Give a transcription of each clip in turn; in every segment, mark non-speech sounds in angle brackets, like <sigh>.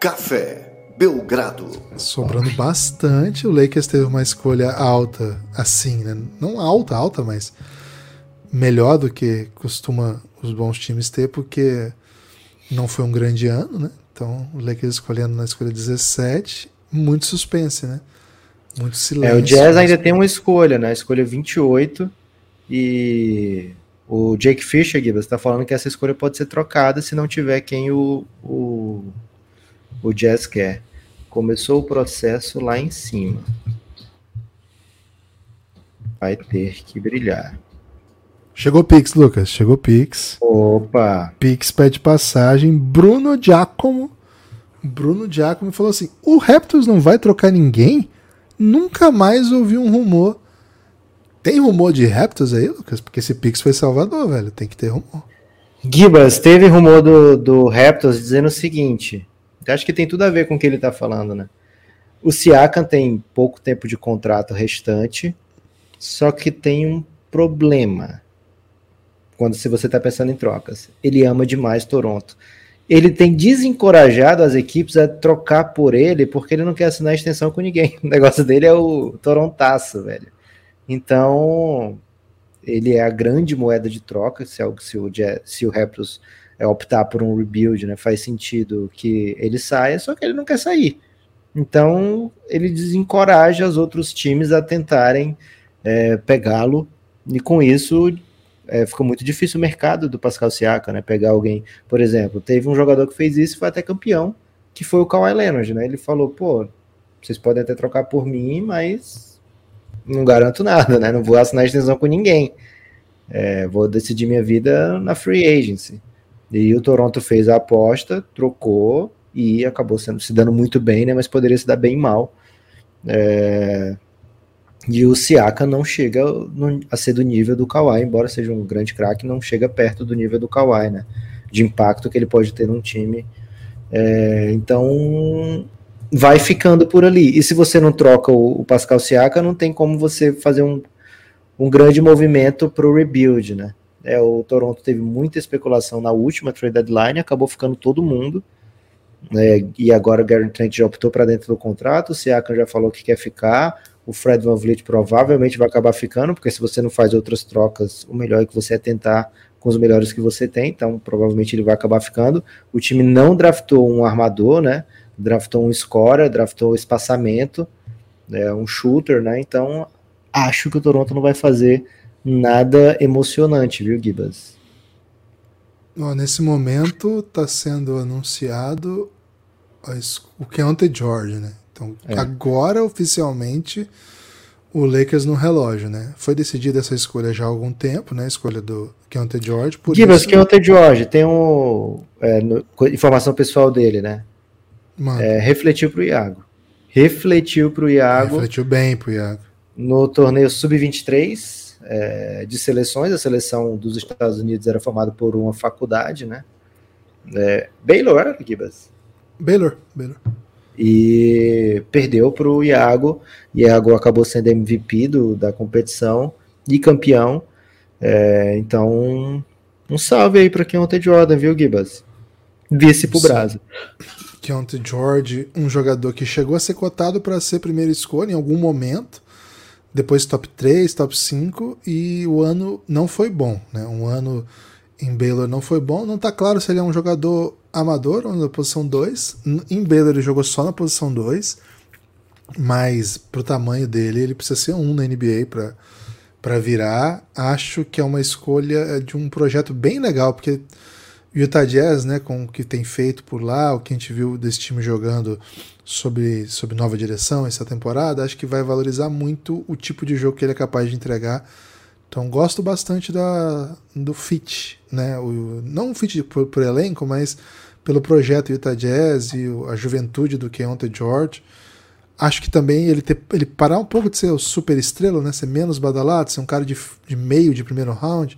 Café Belgrado. Sobrando bastante, o Lakers teve uma escolha alta, assim, né? Não alta, alta, mas melhor do que costuma os bons times ter, porque não foi um grande ano, né? Então, o Lakers escolhendo na escolha 17, muito suspense, né? Muito silêncio. É, o Jazz ainda tem uma escolha, né? A escolha 28 e o Jake Fisher, Gibbs, está falando que essa escolha pode ser trocada se não tiver quem o, o, o Jazz quer. Começou o processo lá em cima. Vai ter que brilhar. Chegou Pix, Lucas. Chegou Pix. Opa! Pix pede passagem. Bruno Giacomo. Bruno Giacomo falou assim: o Raptors não vai trocar ninguém? Nunca mais ouvi um rumor. Tem rumor de Raptors aí, Lucas? Porque esse Pix foi Salvador, velho. Tem que ter rumor. Gibas, teve rumor do, do Raptors dizendo o seguinte. Acho que tem tudo a ver com o que ele tá falando, né? O Siakam tem pouco tempo de contrato restante, só que tem um problema. Quando se você está pensando em trocas, ele ama demais Toronto. Ele tem desencorajado as equipes a trocar por ele porque ele não quer assinar extensão com ninguém. <laughs> O negócio dele é o Torontaço, velho. Então, ele é a grande moeda de troca, se, é se, o, se o Raptors é, optar por um rebuild, né, faz sentido que ele saia, só que ele não quer sair. Então, ele desencoraja os outros times a tentarem é, pegá-lo, e com isso é, ficou muito difícil o mercado do Pascal Siaka, né, pegar alguém, por exemplo, teve um jogador que fez isso e foi até campeão, que foi o Kawhi Leonard, né, ele falou, pô, vocês podem até trocar por mim, mas não garanto nada, né? Não vou assinar extensão com ninguém. É, vou decidir minha vida na free agency. E o Toronto fez a aposta, trocou e acabou sendo, se dando muito bem, né? Mas poderia se dar bem mal. É, e o Siaka não chega a ser do nível do Kawhi, embora seja um grande craque, não chega perto do nível do Kawhi, né? De impacto que ele pode ter num time. É, então vai ficando por ali. E se você não troca o, Pascal Siaka, não tem como você fazer um, um grande movimento para o rebuild, né? É, o Toronto teve muita especulação na última trade deadline, acabou ficando todo mundo. né? e agora o Gary Trent já optou para dentro do contrato, o Siakam já falou que quer ficar, o Fred Van Vliet provavelmente vai acabar ficando, porque se você não faz outras trocas, o melhor é que você é tentar com os melhores que você tem, então provavelmente ele vai acabar ficando. O time não draftou um armador, né? draftou um scorer, draftou espaçamento, né, um shooter, né? Então acho que o Toronto não vai fazer nada emocionante, viu, Gibas? nesse momento está sendo anunciado o Keontae George, né? Então é. agora oficialmente o Lakers no relógio, né? Foi decidida essa escolha já há algum tempo, né? A escolha do Keontae George. Por Gibas, isso... Keontae George tem um é, no, informação pessoal dele, né? É, refletiu para o Iago. Refletiu para o Iago. Refletiu bem para o Iago. No torneio Sub-23 é, de seleções, a seleção dos Estados Unidos era formada por uma faculdade, né? É, Baylor era, Gibas? Baylor, Baylor. E perdeu para o Iago. Iago acabou sendo MVP do, da competição e campeão. É, então, um salve aí para quem ontem Jordan, viu, Gibas? Vice pro Brasil. Keontae George, um jogador que chegou a ser cotado para ser primeira escolha em algum momento, depois top 3, top 5, e o ano não foi bom. Né? Um ano em Baylor não foi bom. Não está claro se ele é um jogador amador ou na posição 2. Em Baylor ele jogou só na posição 2, mas pro tamanho dele ele precisa ser um na NBA para para virar. Acho que é uma escolha de um projeto bem legal, porque Utah Jazz, né, com o que tem feito por lá, o que a gente viu desse time jogando sobre, sobre nova direção essa temporada, acho que vai valorizar muito o tipo de jogo que ele é capaz de entregar. Então gosto bastante da, do fit, né? O, não o fit por, por elenco, mas pelo projeto Utah Jazz e a juventude do Keontae George. Acho que também ele, ter, ele parar um pouco de ser o super estrela, né? Ser menos badalado, ser um cara de, de meio de primeiro round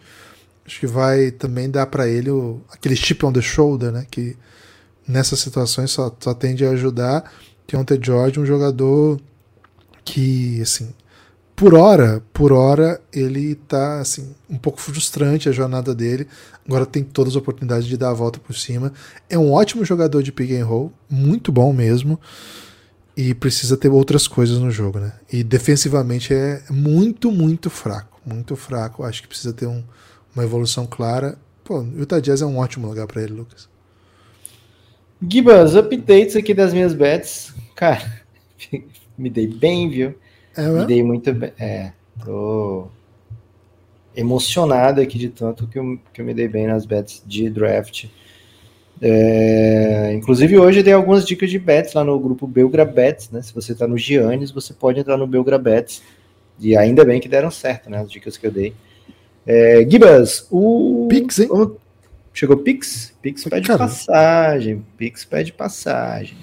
acho que vai também dar para ele o, aquele chip on the shoulder, né? Que nessas situações só, só tende a ajudar. Tem ontem George, um jogador que, assim, por hora, por hora, ele tá assim, um pouco frustrante a jornada dele. Agora tem todas as oportunidades de dar a volta por cima. É um ótimo jogador de pick and roll, muito bom mesmo. E precisa ter outras coisas no jogo, né? E defensivamente é muito, muito fraco. Muito fraco. Acho que precisa ter um, uma evolução clara. Pô, o Utah Jazz é um ótimo lugar para ele, Lucas. Gibas, updates aqui das minhas bets. Cara, <laughs> me dei bem, viu? É, me dei muito bem. É, tô emocionado aqui de tanto que eu, que eu me dei bem nas bets de draft. É, inclusive hoje eu dei algumas dicas de bets lá no grupo Belgra Bets, né? Se você tá no Giannis, você pode entrar no Belgra Bets. E ainda bem que deram certo, né? As dicas que eu dei. É, Gibas, o. Pix, hein? O... Chegou Pix? Pix pede Caramba. passagem. Pix pede passagem.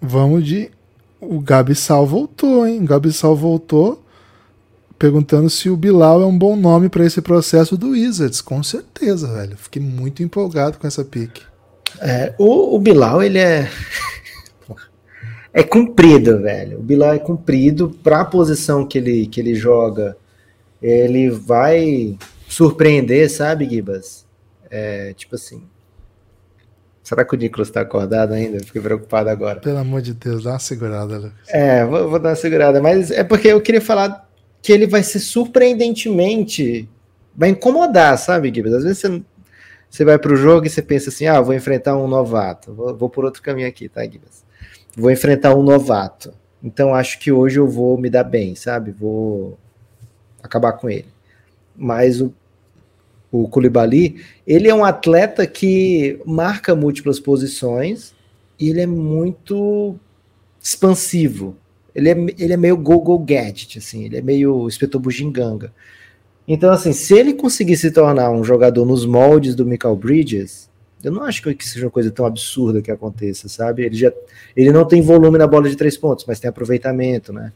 Vamos de. O Gabi Sal voltou, hein? O Gabi Sal voltou perguntando se o Bilal é um bom nome para esse processo do Wizards. Com certeza, velho. Fiquei muito empolgado com essa pick. É, o, o Bilal, ele é. <laughs> é comprido, velho. O Bilal é comprido para a posição que ele, que ele joga. Ele vai surpreender, sabe, Gibas? É, tipo assim. Será que o Nicolas está acordado ainda? fiquei preocupado agora. Pelo amor de Deus, dá uma segurada, Lucas. É, vou, vou dar uma segurada, mas é porque eu queria falar que ele vai ser surpreendentemente. Vai incomodar, sabe, Gibas? Às vezes você, você vai para o jogo e você pensa assim: ah, vou enfrentar um novato. Vou, vou por outro caminho aqui, tá, Gibas? Vou enfrentar um novato. Então acho que hoje eu vou me dar bem, sabe? Vou acabar com ele. Mas o, o Koulibaly, ele é um atleta que marca múltiplas posições e ele é muito expansivo. Ele é, ele é meio go-go gadget, assim, ele é meio inspetor bugiganga. Então, assim, se ele conseguir se tornar um jogador nos moldes do Michael Bridges, eu não acho que seja uma coisa tão absurda que aconteça, sabe? Ele já ele não tem volume na bola de três pontos, mas tem aproveitamento, né?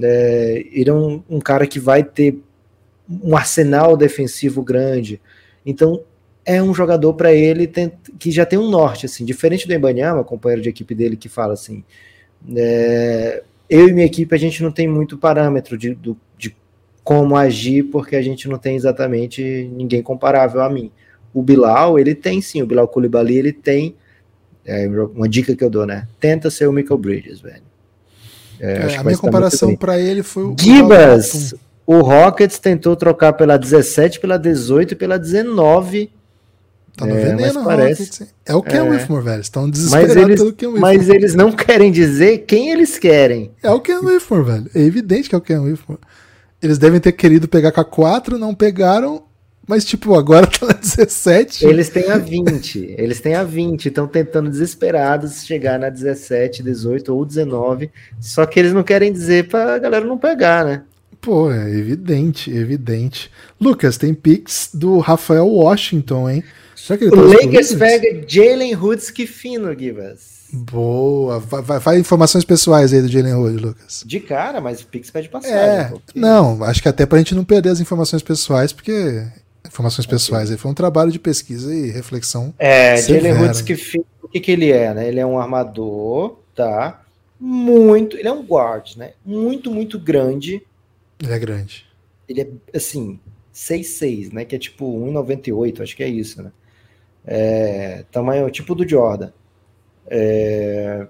É, ele é um, um cara que vai ter um arsenal defensivo grande. Então, é um jogador para ele que já tem um norte, assim, diferente do Embanyama, companheiro de equipe dele, que fala assim: é, eu e minha equipe a gente não tem muito parâmetro de, do, de como agir, porque a gente não tem exatamente ninguém comparável a mim. O Bilal, ele tem sim, o Bilal Koulibaly, ele tem. É, uma dica que eu dou, né? Tenta ser o Michael Bridges, velho. É, é, a minha comparação para ele foi o. Gibas! O Rockets tentou trocar pela 17, pela 18 e pela 19. Tá no é, veneno, parece. É o Ken é. Whitmore, velho. Estão desesperados mas eles, pelo Ken Whitmore. Mas eles não querem dizer quem eles querem. É o Ken Whitmore, velho. É evidente que é o Ken Whitmore. Eles devem ter querido pegar com a 4, não pegaram. Mas, tipo, agora <laughs> tá na 17. Eles têm a 20. Eles têm a 20. Estão tentando desesperados chegar na 17, 18 ou 19. Só que eles não querem dizer pra galera não pegar, né? Pô, é evidente, evidente. Lucas, tem pics do Rafael Washington, hein? Será que ele tá o Lakers pega Jalen Hoods, que fino, Givas. Boa. Vai, vai, vai, informações pessoais aí do Jalen Hood, Lucas. De cara, mas o Pix pede passagem. É, não, acho que até pra gente não perder as informações pessoais, porque informações okay. pessoais aí foi um trabalho de pesquisa e reflexão. É, Jalen Hoods, que fino, o que, que ele é, né? Ele é um armador, tá? Muito, ele é um guard, né? Muito, muito grande ele é grande. Ele é, assim, 6'6", né? Que é tipo 1,98, acho que é isso, né? É, tamanho tipo do Jordan. É,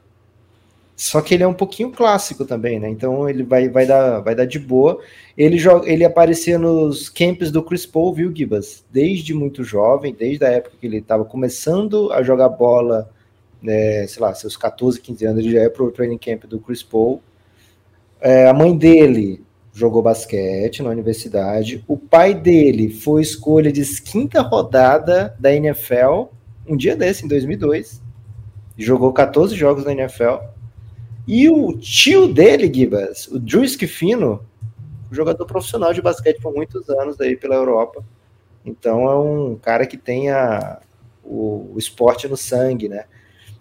só que ele é um pouquinho clássico também, né? Então ele vai, vai, dar, vai dar de boa. Ele, joga, ele aparecia nos camps do Chris Paul, viu, Gibas? Desde muito jovem, desde a época que ele estava começando a jogar bola, né, sei lá, seus 14, 15 anos, ele já é pro training camp do Chris Paul. É, a mãe dele jogou basquete na universidade. O pai dele foi escolha de quinta rodada da NFL, um dia desse, em 2002. Jogou 14 jogos na NFL. E o tio dele, Gibas, o Drew Schifino, jogador profissional de basquete por muitos anos aí pela Europa. Então é um cara que tem a, o, o esporte no sangue, né?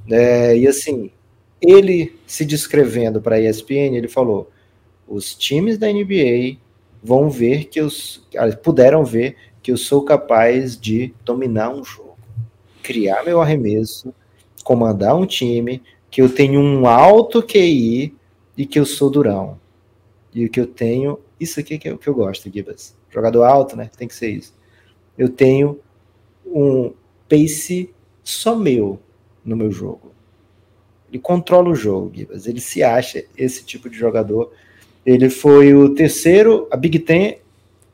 É, e assim, ele se descrevendo para a ESPN, ele falou: os times da NBA vão ver que eu puderam ver que eu sou capaz de dominar um jogo, criar meu arremesso, comandar um time, que eu tenho um alto QI e que eu sou durão. E que eu tenho, isso aqui que é o que eu gosto, Gibas. Jogador alto, né? Tem que ser isso. Eu tenho um pace só meu no meu jogo. Ele controla o jogo, Gibas. Ele se acha esse tipo de jogador. Ele foi o terceiro. A Big Ten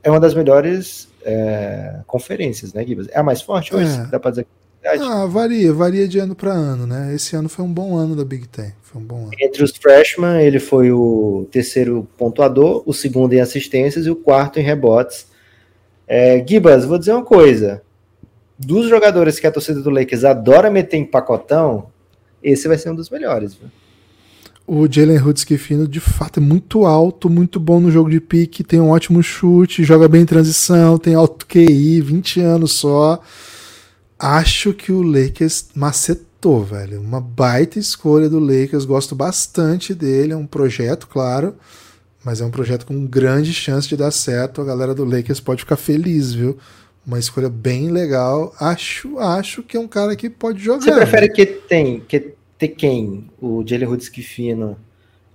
é uma das melhores é, conferências, né, Gibas? É a mais forte hoje? É. Dá pra dizer ah, varia, varia de ano para ano, né? Esse ano foi um bom ano da Big Ten. Foi um bom ano. Entre os freshmen, ele foi o terceiro pontuador, o segundo em assistências e o quarto em rebotes. É, Gibas, vou dizer uma coisa. Dos jogadores que a torcida do Lakers adora meter em pacotão, esse vai ser um dos melhores. Viu? O Jalen Hudskifino, de fato, é muito alto, muito bom no jogo de pique, tem um ótimo chute, joga bem em transição, tem alto QI, 20 anos só acho que o Lakers macetou, velho. Uma baita escolha do Lakers, gosto bastante dele, é um projeto, claro, mas é um projeto com grande chance de dar certo. A galera do Lakers pode ficar feliz, viu? Uma escolha bem legal. Acho, acho que é um cara que pode jogar. Você prefere né? que tem que ter quem? O Jalen Hudskifino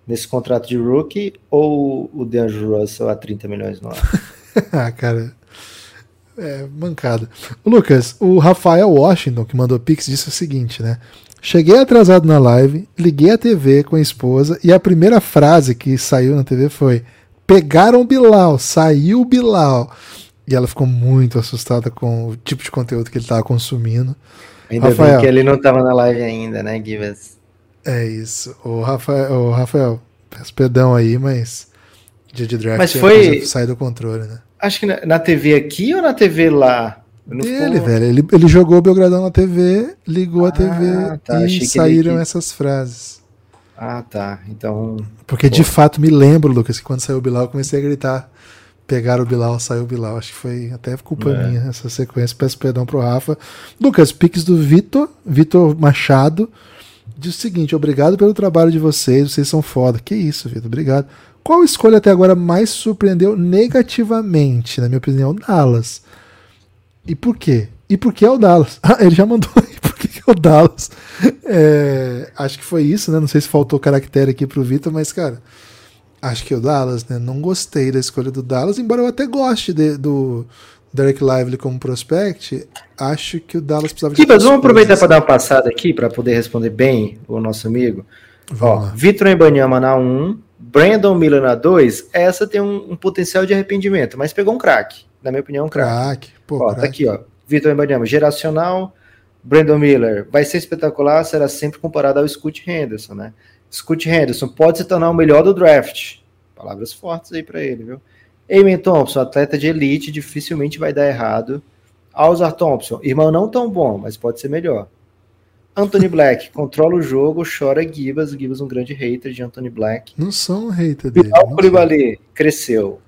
nesse contrato de rookie ou o DeAndre Russell a 30 milhões no ano? <laughs> ah, cara, é, mancada. Lucas, o Rafael Washington, que mandou Pix, disse o seguinte, né? Cheguei atrasado na live, liguei a TV com a esposa e a primeira frase que saiu na TV foi: Pegaram Bilal, saiu Bilal. E ela ficou muito assustada com o tipo de conteúdo que ele estava consumindo. Ainda Rafael, bem que ele não estava na live ainda, né, Givas? É isso. O Rafael, o Rafael, peço perdão aí, mas dia de draft mas foi... sai do controle, né? Acho que na, na TV aqui ou na TV lá? Dele, velho. Ele, ele jogou o Belgradão na TV, ligou ah, a TV tá, e saíram que... essas frases. Ah, tá. Então. Porque Pô. de fato me lembro, Lucas, que quando saiu o Bilal, eu comecei a gritar. Pegaram o Bilal, saiu o Bilal. Acho que foi até culpa é. minha essa sequência. Peço perdão pro Rafa. Lucas, piques do Vitor, Vitor Machado. Diz o seguinte: obrigado pelo trabalho de vocês, vocês são foda. Que isso, Vitor, obrigado. Qual escolha até agora mais surpreendeu negativamente, na minha opinião? Dallas. E por quê? E por que é o Dallas? <laughs> Ah, ele já mandou aí por que é o Dallas. É, acho que foi isso, né? Não sei se faltou caractere aqui pro Vitor, mas, cara, acho que é o Dallas, né? Não gostei da escolha do Dallas, embora eu até goste de, do Derek Lively como prospect. Acho que o Dallas precisava de. Vamos aproveitar para dar uma passada aqui para poder responder bem o nosso amigo. Vamos Ó, Vitor Embanyama na 1, Brandon Miller na 2, essa tem um, um, potencial de arrependimento, mas pegou um craque. Na minha opinião, um craque. Pô, ó, crack. Tá aqui, ó. Vitor Embanyama, geracional. Brandon Miller vai ser espetacular, será sempre comparado ao Scott Henderson, né? Scott Henderson pode se tornar o melhor do draft. Palavras fortes aí para ele, viu? Eamon Thompson, atleta de elite, dificilmente vai dar errado. Alzar Thompson, irmão não tão bom, mas pode ser melhor. Anthony Black <laughs> controla o jogo, chora Gibas. Gibas um grande hater de Anthony Black. Não são um hater dele. Bilal Koulibaly cresceu.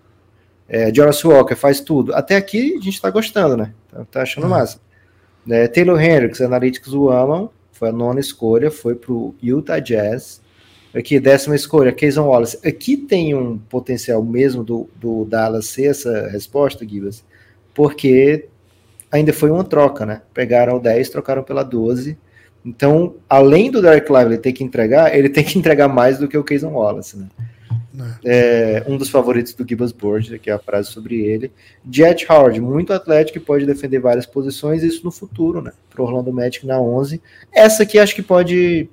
É, Jonas Walker faz tudo. Até aqui a gente tá gostando, né? Tá, tá achando é. massa. É, Taylor Hendricks, analíticos o amam. Foi a nona escolha, foi pro Utah Jazz. Aqui, décima escolha, Keyson Wallace. Aqui tem um potencial mesmo do, do Dallas ser essa resposta, Gibas, porque ainda foi uma troca, né? Pegaram o 10, trocaram pela 12 então, além do Derek Lively ter que entregar, ele tem que entregar mais do que o Keyson Wallace, né? É. é, um dos favoritos do Gibbs Board, que é a frase sobre ele. Jet Howard, muito atlético, que pode defender várias posições, isso no futuro, né? Pro Orlando Magic na 11. Essa aqui acho que pode.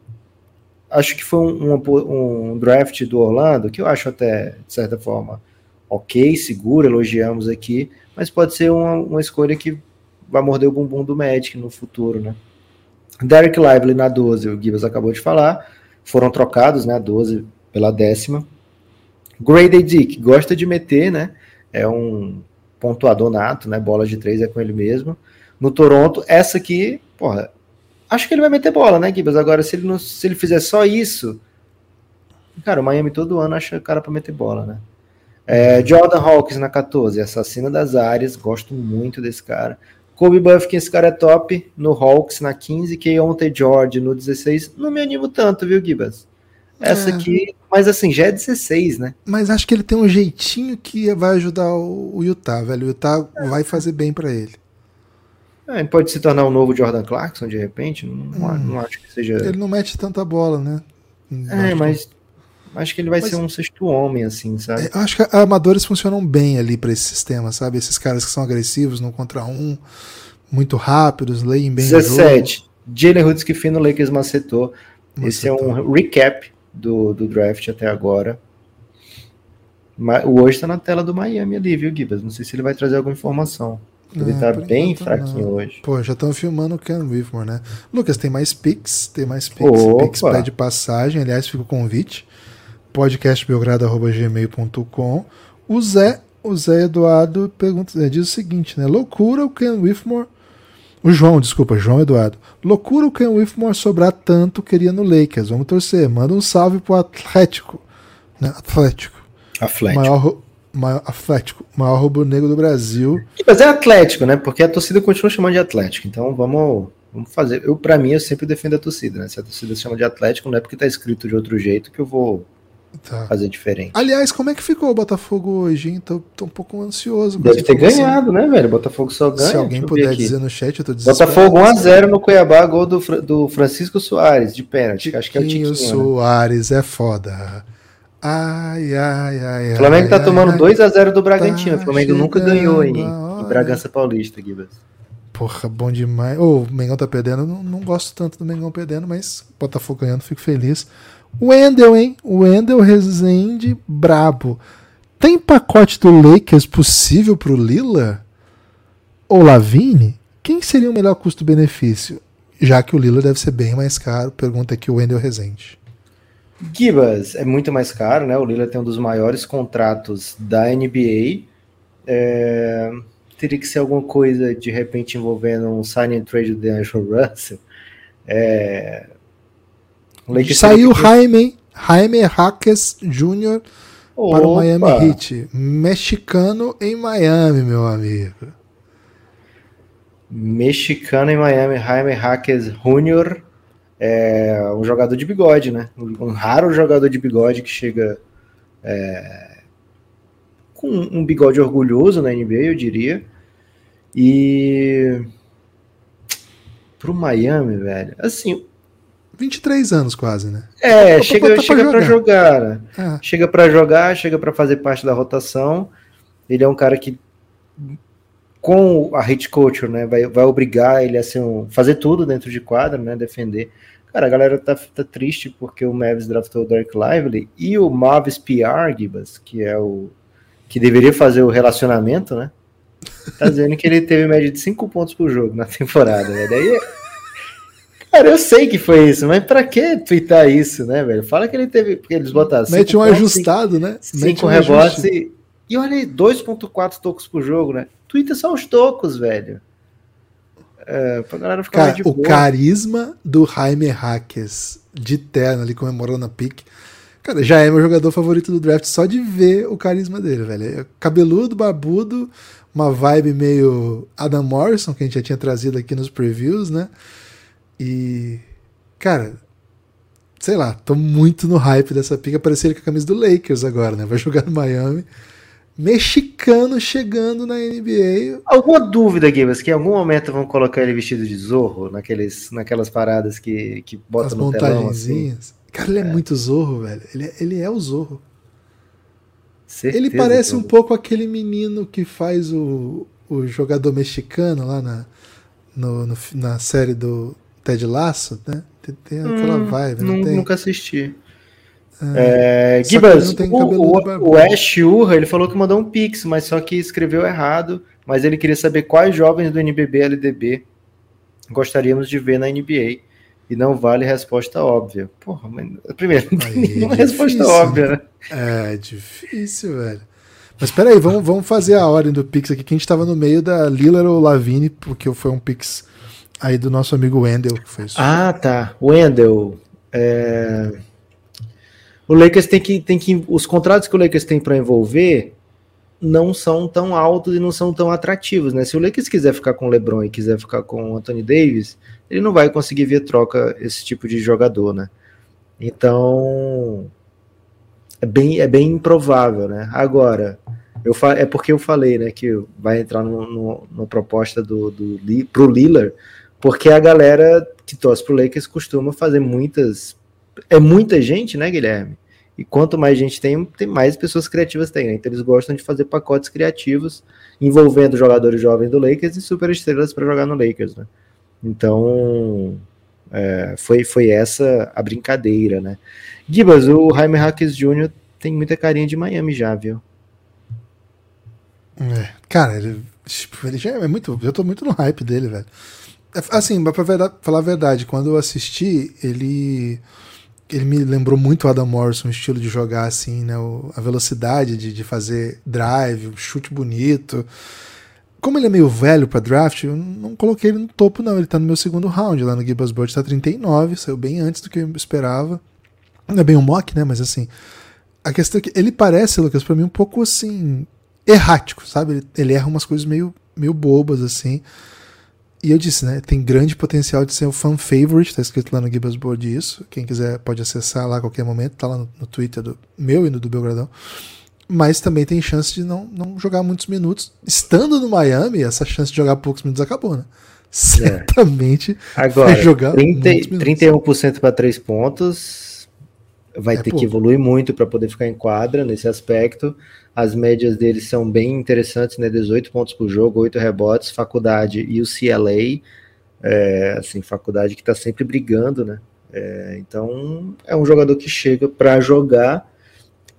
Acho que foi um, um, um draft do Orlando, que eu acho até, de certa forma, ok, seguro, elogiamos aqui, mas pode ser uma, uma escolha que vai morder o bumbum do Magic no futuro, né? Derek Lively na 12, o Gibbs acabou de falar, foram trocados, né, a 12 pela décima. Grady Dick gosta de meter, né, é um pontuador nato, né, bola de três é com ele mesmo. No Toronto, essa aqui, porra, acho que ele vai meter bola, né, Gibbs? Agora, se ele, não, se ele fizer só isso, cara, o Miami todo ano acha cara para meter bola, né. É, Jordan Hawkins na 14, assassino das áreas, gosto muito desse cara. Kobe Buffkin, esse cara é top no Hawks na 15, Keontae George no 16. Não me animo tanto, viu, Gibas? Essa é. aqui, mas assim, já é 16, né? Mas acho que ele tem um jeitinho que vai ajudar o Utah, velho. O Utah é. vai fazer bem para ele. É, pode se tornar um novo Jordan Clarkson de repente. Não, hum. não, acho que seja. Ele não mete tanta bola, né? É, mas Acho que ele vai Mas, ser um sexto homem, assim, sabe? É, acho que armadores funcionam bem ali para esse sistema, sabe? Esses caras que são agressivos, no contra um, muito rápidos, leem bem 17. Jalen Hoods que fino Lakers macetou. macetou. Esse é um recap do, do draft até agora. O hoje tá na tela do Miami ali, viu, Gibas? Não sei se ele vai trazer alguma informação. Ele é, tá bem fraquinho não. hoje. Pô, já estão filmando o Ken Whitmore, né? Lucas, tem mais Pix, tem mais Pix. Opa. Pix pede passagem, aliás, fica o convite. podcastbelgrado.gmail.com O Zé, o Zé Eduardo pergunta, né, diz o seguinte, né? Loucura o Ken Whitmore o João, desculpa, João Eduardo. Loucura o Ken Whitmore sobrar tanto queria no Lakers. Vamos torcer. Manda um salve pro Atlético. Né? Atlético. Atlético. Maior, maior, Atlético. Maior roubo negro do Brasil. Mas é Atlético, né? Porque a torcida continua chamando de Atlético. Então vamos, vamos fazer. Eu, para mim, eu sempre defendo a torcida, né? Se a torcida chama de Atlético, não é porque tá escrito de outro jeito que eu vou Tá. Fazer diferente. Aliás, como é que ficou o Botafogo hoje, hein? Tô, tô um pouco ansioso. Deve ter ganhado, né, velho? Botafogo só ganha. Se alguém puder dizer no chat, eu tô Botafogo 1x0 no Cuiabá, gol do, do Francisco Soares, de pênalti. Acho que é o Tiquinho. Né? Soares né? é foda. Ai, ai, ai. O Flamengo tá ai, tá tomando 2x0 do Bragantino. Tá o Flamengo nunca ganhou em, em Bragança Paulista, Gibas. Porra, bom demais. oh, o Mengão tá perdendo. Não, não gosto tanto do Mengão perdendo, mas Botafogo ganhando, fico feliz. Wendel, hein? Wendel Rezende brabo. Tem pacote do Lakers possível pro Lila? Ou Lavine? Quem seria o melhor custo-benefício? Já que o Lila deve ser bem mais caro, pergunta aqui o Wendel Rezende. Gibas é muito mais caro, né? O Lila tem um dos maiores contratos da NBA. É... Teria que ser alguma coisa de repente envolvendo um signing trade do Angelo Russell. É... Saiu Jaime, Jaime Jaques Jr. para o Miami Heat. Mexicano em Miami, meu amigo. Mexicano em Miami, Jaime Jaques Jr. É um jogador de bigode, né? Um raro jogador de bigode que chega é, com um bigode orgulhoso na NBA, eu diria. E pro Miami, velho. Assim, 23 anos quase, né? É, tá, chega, tá chega para jogar. Né? É. Chega para jogar, chega para fazer parte da rotação. Ele é um cara que com a hit culture, né, vai, vai obrigar ele a ser um, fazer tudo dentro de quadra, né, defender. Cara, a galera tá, tá triste porque o Mavis draftou o Derek Lively e o Mavis PR, Gibas, que é o que deveria fazer o relacionamento, né? Tá dizendo que ele teve média de 5 pontos por jogo na temporada, né? Daí Cara, eu sei que foi isso, mas pra que twittar isso, né, velho? Fala que ele teve. Porque eles botaram. Mete um pontos, ajustado, cinco, né? Cinco um rebotes e, e olha aí, 2,4 tocos por jogo, né? Twitter só os tocos, velho. É, pra galera ficar Cara, o boa. carisma do Jaime Hackers de terno ali comemorando a pique. Cara, já é meu jogador favorito do draft só de ver o carisma dele, velho. É cabeludo, barbudo, uma vibe meio Adam Morrison, que a gente já tinha trazido aqui nos previews, né? E, cara, sei lá, tô muito no hype dessa pica. Parecia ele com a camisa do Lakers agora, né? Vai jogar no Miami. Mexicano chegando na NBA. Alguma dúvida, Gibas, que em algum momento vão colocar ele vestido de zorro naqueles, naquelas paradas que, que botam no telão assim? Cara, ele é, é, muito zorro, velho. Ele, é, ele é o zorro. Certeza ele parece um pouco aquele menino que faz o, o jogador mexicano lá na, no, no, na série do, Ted Laço, né? Tem, tem aquela hum, vibe, não? Nunca assisti. É, é, Gibas, o, o, o Ash Urra, ele falou que mandou um pix, mas só que escreveu errado, mas ele queria saber quais jovens do NBB LDB gostaríamos de ver na NBA. E não vale resposta óbvia. Porra, mas primeiro, <laughs> não tem nenhuma resposta óbvia, né? É difícil, velho. Mas peraí, vamos, vamos fazer a ordem do Pix aqui, que a gente tava no meio da Lillard ou Lavine, porque foi um Pix aí do nosso amigo Wendel que fez. Ah, tá. Wendel. É... O Lakers tem que, tem que. Os contratos que o Lakers tem para envolver não são tão altos e não são tão atrativos, né? Se o Lakers quiser ficar com o LeBron e quiser ficar com o Anthony Davis, ele não vai conseguir ver troca esse tipo de jogador, né? Então é bem, é bem improvável, né? Agora, eu é porque eu falei, né, que vai entrar no, no, no proposta do, do pro Lillard porque a galera que torce pro Lakers costuma fazer muitas. É muita gente, né, Guilherme? E quanto mais gente tem, tem mais pessoas criativas tem. Né? Então eles gostam de fazer pacotes criativos envolvendo jogadores jovens do Lakers e super estrelas para jogar no Lakers, né? Então é, foi, foi essa a brincadeira, né? Gibas, o Jaime Hackers Jr. tem muita carinha de Miami já, viu? É, cara, ele, tipo, ele já é muito. Eu tô muito no hype dele, velho. É, assim, pra falar a verdade, quando eu assisti, ele. Ele me lembrou muito o Adam Morrison, o estilo de jogar assim, né? O, a velocidade de, de fazer drive, o chute bonito. Como ele é meio velho para draft, eu não coloquei ele no topo, não. Ele tá no meu segundo round lá no Gibbs Board, tá 39, saiu bem antes do que eu esperava. Não é bem um mock, né? Mas assim. A questão é que ele parece, Lucas, para mim um pouco assim. errático, sabe? Ele, ele erra umas coisas meio, meio bobas, assim. E eu disse, né? Tem grande potencial de ser o fan favorite, tá escrito lá no Gibbs Board isso. Quem quiser pode acessar lá a qualquer momento, tá lá no, no Twitter do meu e no do Belgradão. Mas também tem chance de não, não jogar muitos minutos. Estando no Miami, essa chance de jogar poucos minutos acabou, né? <laughs> Certamente é. Agora, vai jogar 30, 31% para 3 pontos. Vai é ter pouco. que evoluir muito para poder ficar em quadra nesse aspecto. As médias deles são bem interessantes, né? 18 pontos por jogo, 8 rebotes, faculdade e o CLA, é, assim, faculdade que está sempre brigando, né? É, então é um jogador que chega para jogar.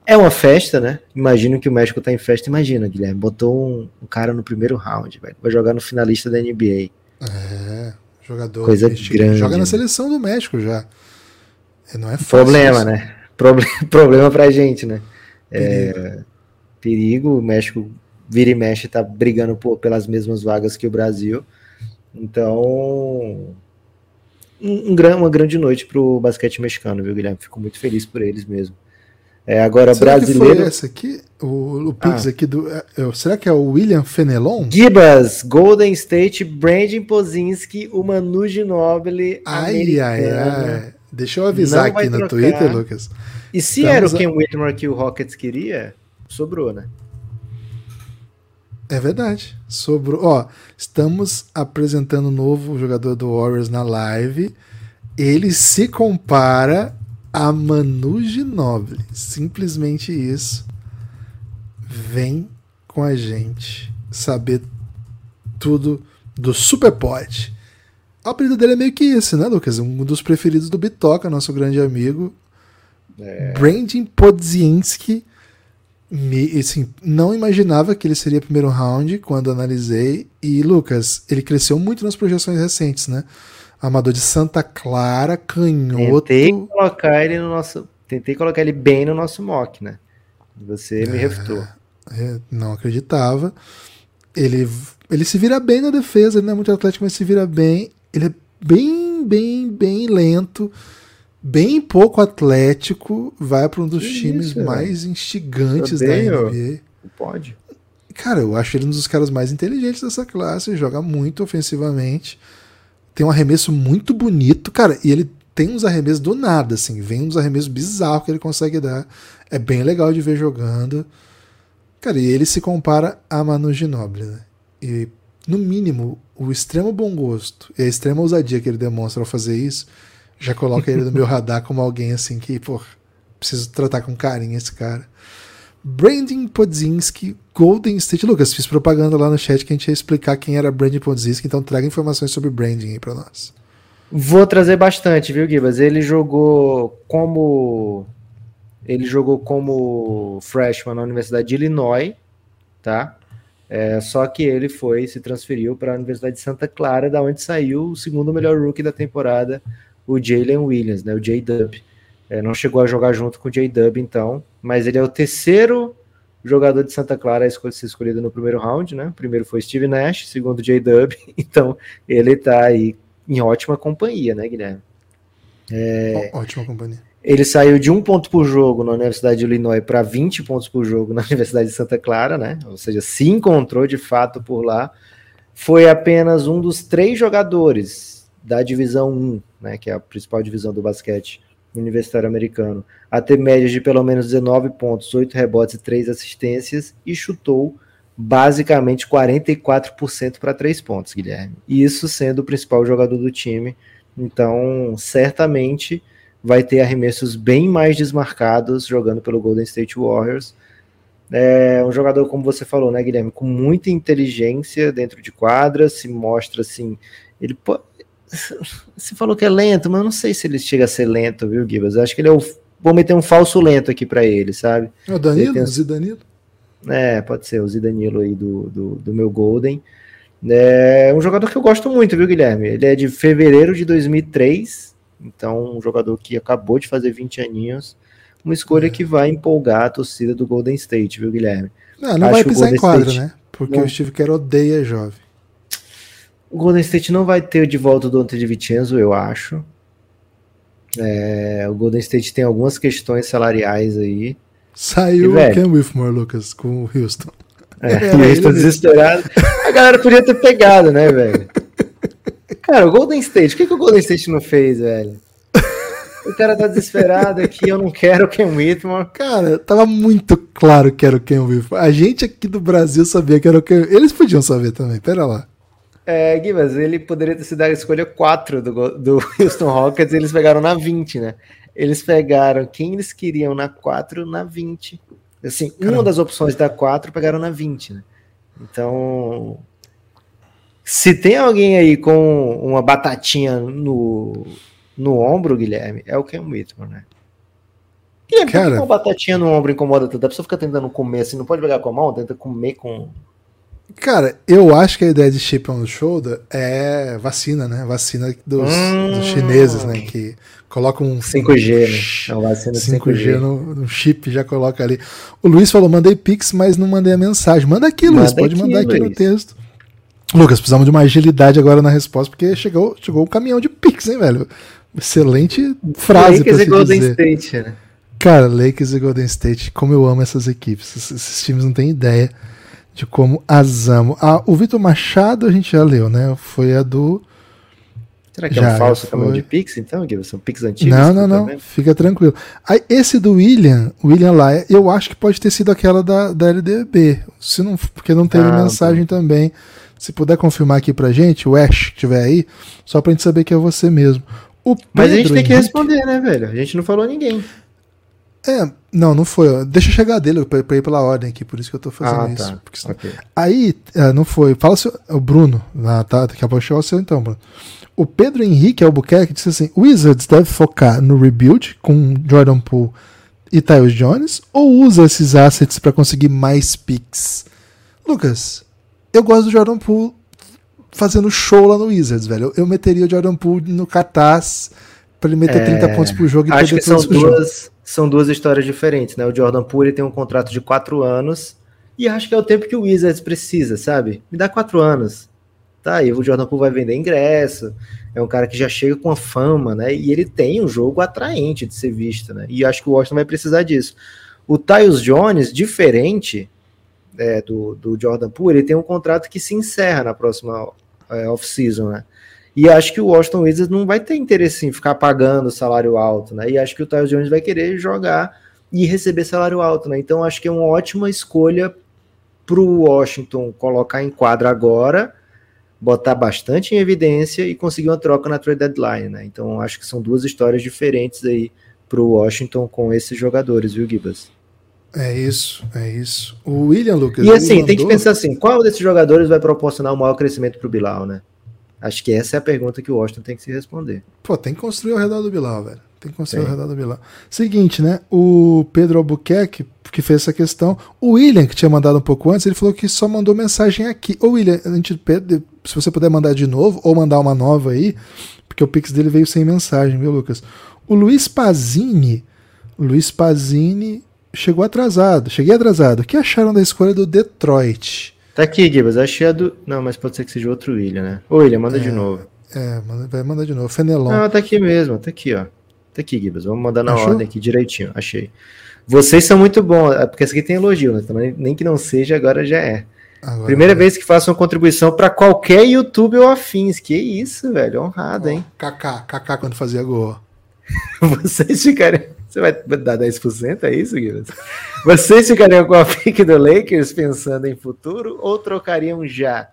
É uma festa, né? Imagino que o México tá em festa. Imagina, Guilherme, botou um, um cara no primeiro round, velho. Vai jogar no finalista da NBA. É, jogador. Coisa grande. Joga na seleção do México já. Não é fácil. Problema, isso. né? Problem, <laughs> problema pra gente, né? É, perigo. O México vira e mexe, tá brigando por, pelas mesmas vagas que o Brasil. Então, um, um, uma grande noite para o basquete mexicano, viu, Guilherme? Fico muito feliz por eles mesmo. É, agora, será brasileiro. Que foi essa aqui? O, o Pix ah. aqui do. É, é, será que é o William Fenelon? Gibas, Golden State, Brandon Pozinski, o Manu Ginobili. Ai, ai, ai. Deixa eu avisar aqui no Twitter, Lucas. E se Estamos era o Ken a... Whitmore que o Rockets queria, sobrou, né? É verdade. Sobrou. Ó, estamos apresentando o um novo jogador do Warriors na live. Ele se compara a Manu Ginobili. Simplesmente isso. Vem com a gente saber tudo do Superpod. O apelido dele é meio que esse, né, Lucas? Um dos preferidos do Bitoca, nosso grande amigo. É. Brandon Podzienski me, assim, não imaginava que ele seria primeiro round quando analisei. E, Lucas, ele cresceu muito nas projeções recentes, né? Amador de Santa Clara, canhoto. Tentei colocar ele no nosso. Tentei colocar ele bem no nosso mock, né? Você me é, refutou. É, não acreditava. Ele, ele se vira bem na defesa, ele não é muito atlético, mas se vira bem. Ele é bem, bem, bem lento bem pouco atlético, vai para um dos que times isso, mais instigantes da NBA. Pode. Cara, eu acho ele um dos caras mais inteligentes dessa classe, joga muito ofensivamente, tem um arremesso muito bonito, cara, e ele tem uns arremessos do nada, assim, vem uns arremessos bizarros que ele consegue dar. É bem legal de ver jogando. Cara, e ele se compara a Manu Ginobili, né? E, no mínimo, o extremo bom gosto e a extrema ousadia que ele demonstra ao fazer isso já coloca ele no meu radar como alguém assim que, pô, preciso tratar com carinho esse cara. Brandon Podzinski, Golden State. Lucas, fiz propaganda lá no chat que a gente ia explicar quem era Brandon Podzinski, então traga informações sobre branding aí pra nós. Vou trazer bastante, viu, Gibas? Ele jogou como. Ele jogou como freshman na Universidade de Illinois, tá? É, só que ele foi se transferiu para a Universidade de Santa Clara, da onde saiu o segundo melhor rookie da temporada, o Jalen Williams, né, o J-Dub. É, não chegou a jogar junto com o J-Dub, então, mas ele é o terceiro jogador de Santa Clara a ser escolhido no primeiro round, né? O primeiro foi Steve Nash, segundo J-Dub, <laughs> então ele está aí em ótima companhia, né, Guilherme? É, ótima companhia. Ele saiu de um ponto por jogo na Universidade de Illinois para 20 pontos por jogo na <laughs> Universidade de Santa Clara, né? Ou seja, se encontrou de fato por lá. Foi apenas um dos três jogadores da divisão 1 né, que é a principal divisão do basquete universitário americano, a ter médias de pelo menos 19 pontos, 8 rebotes e 3 assistências e chutou basicamente 44% para 3 pontos, Guilherme. Isso sendo o principal jogador do time. Então, certamente vai ter arremessos bem mais desmarcados jogando pelo Golden State Warriors. É um jogador, como você falou, né, Guilherme, com muita inteligência dentro de quadra, se mostra assim. Ele Você falou que é lento, mas eu não sei se ele chega a ser lento, viu, Gibas? Eu acho que ele é o. Vou meter um falso lento aqui para ele, sabe? É o Danilo? O Zidanilo? É, pode ser, o Zidanilo aí do, do, do meu Golden. É um jogador que eu gosto muito, viu, Guilherme? Ele é de fevereiro de 2003, então um jogador que acabou de fazer 20 aninhos. Uma escolha é. que vai empolgar a torcida do Golden State, viu, Guilherme? Não, não vai pisar em quadra, State... né? Porque não. o Steve Kerr odeia jovem. O Golden State não vai ter de volta do Ante de Vincenzo, eu acho. É, o Golden State tem algumas questões salariais aí. Saiu o Ken Whitmore, Lucas, com o Houston. É, <laughs> é, o Houston desesperado. A galera podia ter pegado, né, velho? Cara, o Golden State, o que, que o Golden State não fez, velho? O cara tá desesperado aqui, eu não quero o Ken Whitmore. Cara, tava muito claro que era o Ken Whitmore. A gente aqui do Brasil sabia que era o Ken Eles podiam saber também, pera lá. É, Gibas, ele poderia ter sido a escolha 4 do, do <laughs> Houston Rockets eles pegaram na 20, né? Eles pegaram quem eles queriam na 4 na 20. Assim, Caramba. uma das opções da 4 pegaram na 20, né? Então, se tem alguém aí com uma batatinha no, no ombro, Guilherme, é o Ken Whitmore, né? Guilherme, Cara... uma batatinha no ombro incomoda tanto? A pessoa fica tentando comer assim, não pode pegar com a mão, tenta comer com Cara, eu acho que a ideia de chip on the shoulder é vacina, né? Vacina dos, hum. dos chineses, né? Que colocam um 5G, né? É uma vacina 5G, 5G no, no, chip, já coloca ali. O Luiz falou: mandei Pix, mas não mandei a mensagem. Manda aqui, Manda Luiz, pode aqui, mandar aqui Luiz. no texto. Lucas, precisamos de uma agilidade agora na resposta, porque chegou, chegou um caminhão de Pix, hein, velho? Excelente frase. Lakers e Golden dizer. State, né? Cara, Lakers e Golden State, como eu amo essas equipes. Esses, esses times não têm ideia de como as amo. Ah, o Vitor Machado a gente já leu, né? Foi a do. Será que já, é um falso caminhão de Pix, então, Gui? São Pix antigos? Não, não, não. Fica tranquilo. Aí, esse do William, William lá, eu acho que pode ter sido aquela da, da LDB. Se não, porque não teve ah, mensagem tá. também. Se puder confirmar aqui pra gente, o Ash que tiver aí, só pra gente saber que é você mesmo. Mas a gente tem que responder, né, velho? A gente não falou ninguém. É, não, não foi. Deixa eu chegar dele pra, pra ir pela ordem aqui, por isso que eu tô fazendo ah, isso. Tá. Porque, okay. Aí, é, não foi. Fala se, o Bruno, ah, tá, daqui a pouco chegar o seu então, Bruno. O Pedro Henrique Albuquerque disse assim: Wizards deve focar no rebuild com Jordan Poole e Tyus Jones ou usa esses assets para conseguir mais picks? Lucas, eu gosto do Jordan Poole fazendo show lá no Wizards, velho. Eu, eu meteria o Jordan Poole no cartaz para ele meter é... 30 pontos por jogo e Acho perder que são duas, são duas histórias diferentes, né? O Jordan Poole tem um contrato de quatro anos e acho que é o tempo que o Wizards precisa, sabe? Me dá quatro anos. Tá, e o Jordan Poole vai vender ingresso, é um cara que já chega com a fama, né? E ele tem um jogo atraente de ser visto, né? E acho que o Washington vai precisar disso. O Tyus Jones, diferente é, do, do Jordan Poole, ele tem um contrato que se encerra na próxima é, off-season, né? E acho que o Washington Wizards não vai ter interesse em ficar pagando salário alto, né? E acho que o Tyus Jones vai querer jogar e receber salário alto, né? Então acho que é uma ótima escolha para o Washington colocar em quadra agora, botar bastante em evidência e conseguir uma troca na trade deadline, né? Então acho que são duas histórias diferentes aí para o Washington com esses jogadores, viu, Gibas? É isso, é isso. O William Lucas. E assim, mandou... tem que pensar assim: qual desses jogadores vai proporcionar o maior crescimento para o Bilal, né? Acho que essa é a pergunta que o Washington tem que se responder. Pô, tem que construir ao redor do Bilal, velho. Tem que construir Sim. ao redor do Bilal. Seguinte, né? O Pedro Albuquerque, que fez essa questão, o William, que tinha mandado um pouco antes, ele falou que só mandou mensagem aqui. Ô, William, a gente, se você puder mandar de novo, ou mandar uma nova aí, porque o Pix dele veio sem mensagem, viu, Lucas? O Luiz Pazini, Luiz Pazini chegou atrasado. Cheguei atrasado. O que acharam da escolha do Detroit? Tá aqui, Gibas. Achei a do. Não, mas pode ser que seja outro William, né? Ô, William, manda é, de novo. É, vai mandar de novo. Fenelon. Não, tá aqui mesmo. Tá aqui, ó. Tá aqui, Gibas. Vamos mandar na Achou? ordem aqui direitinho. Achei. Vocês são muito bons. É porque esse aqui tem elogio, né? Então, nem que não seja, agora já é. Agora Primeira é. vez que faço uma contribuição para qualquer YouTube ou afins. Que isso, velho. Honrado, hein? Kaká, Kaká quando fazia gol. <laughs> Vocês ficarem. Você vai dar 10%? É isso, Guilherme? Vocês ficariam com a <laughs> pick do Lakers pensando em futuro ou trocariam já?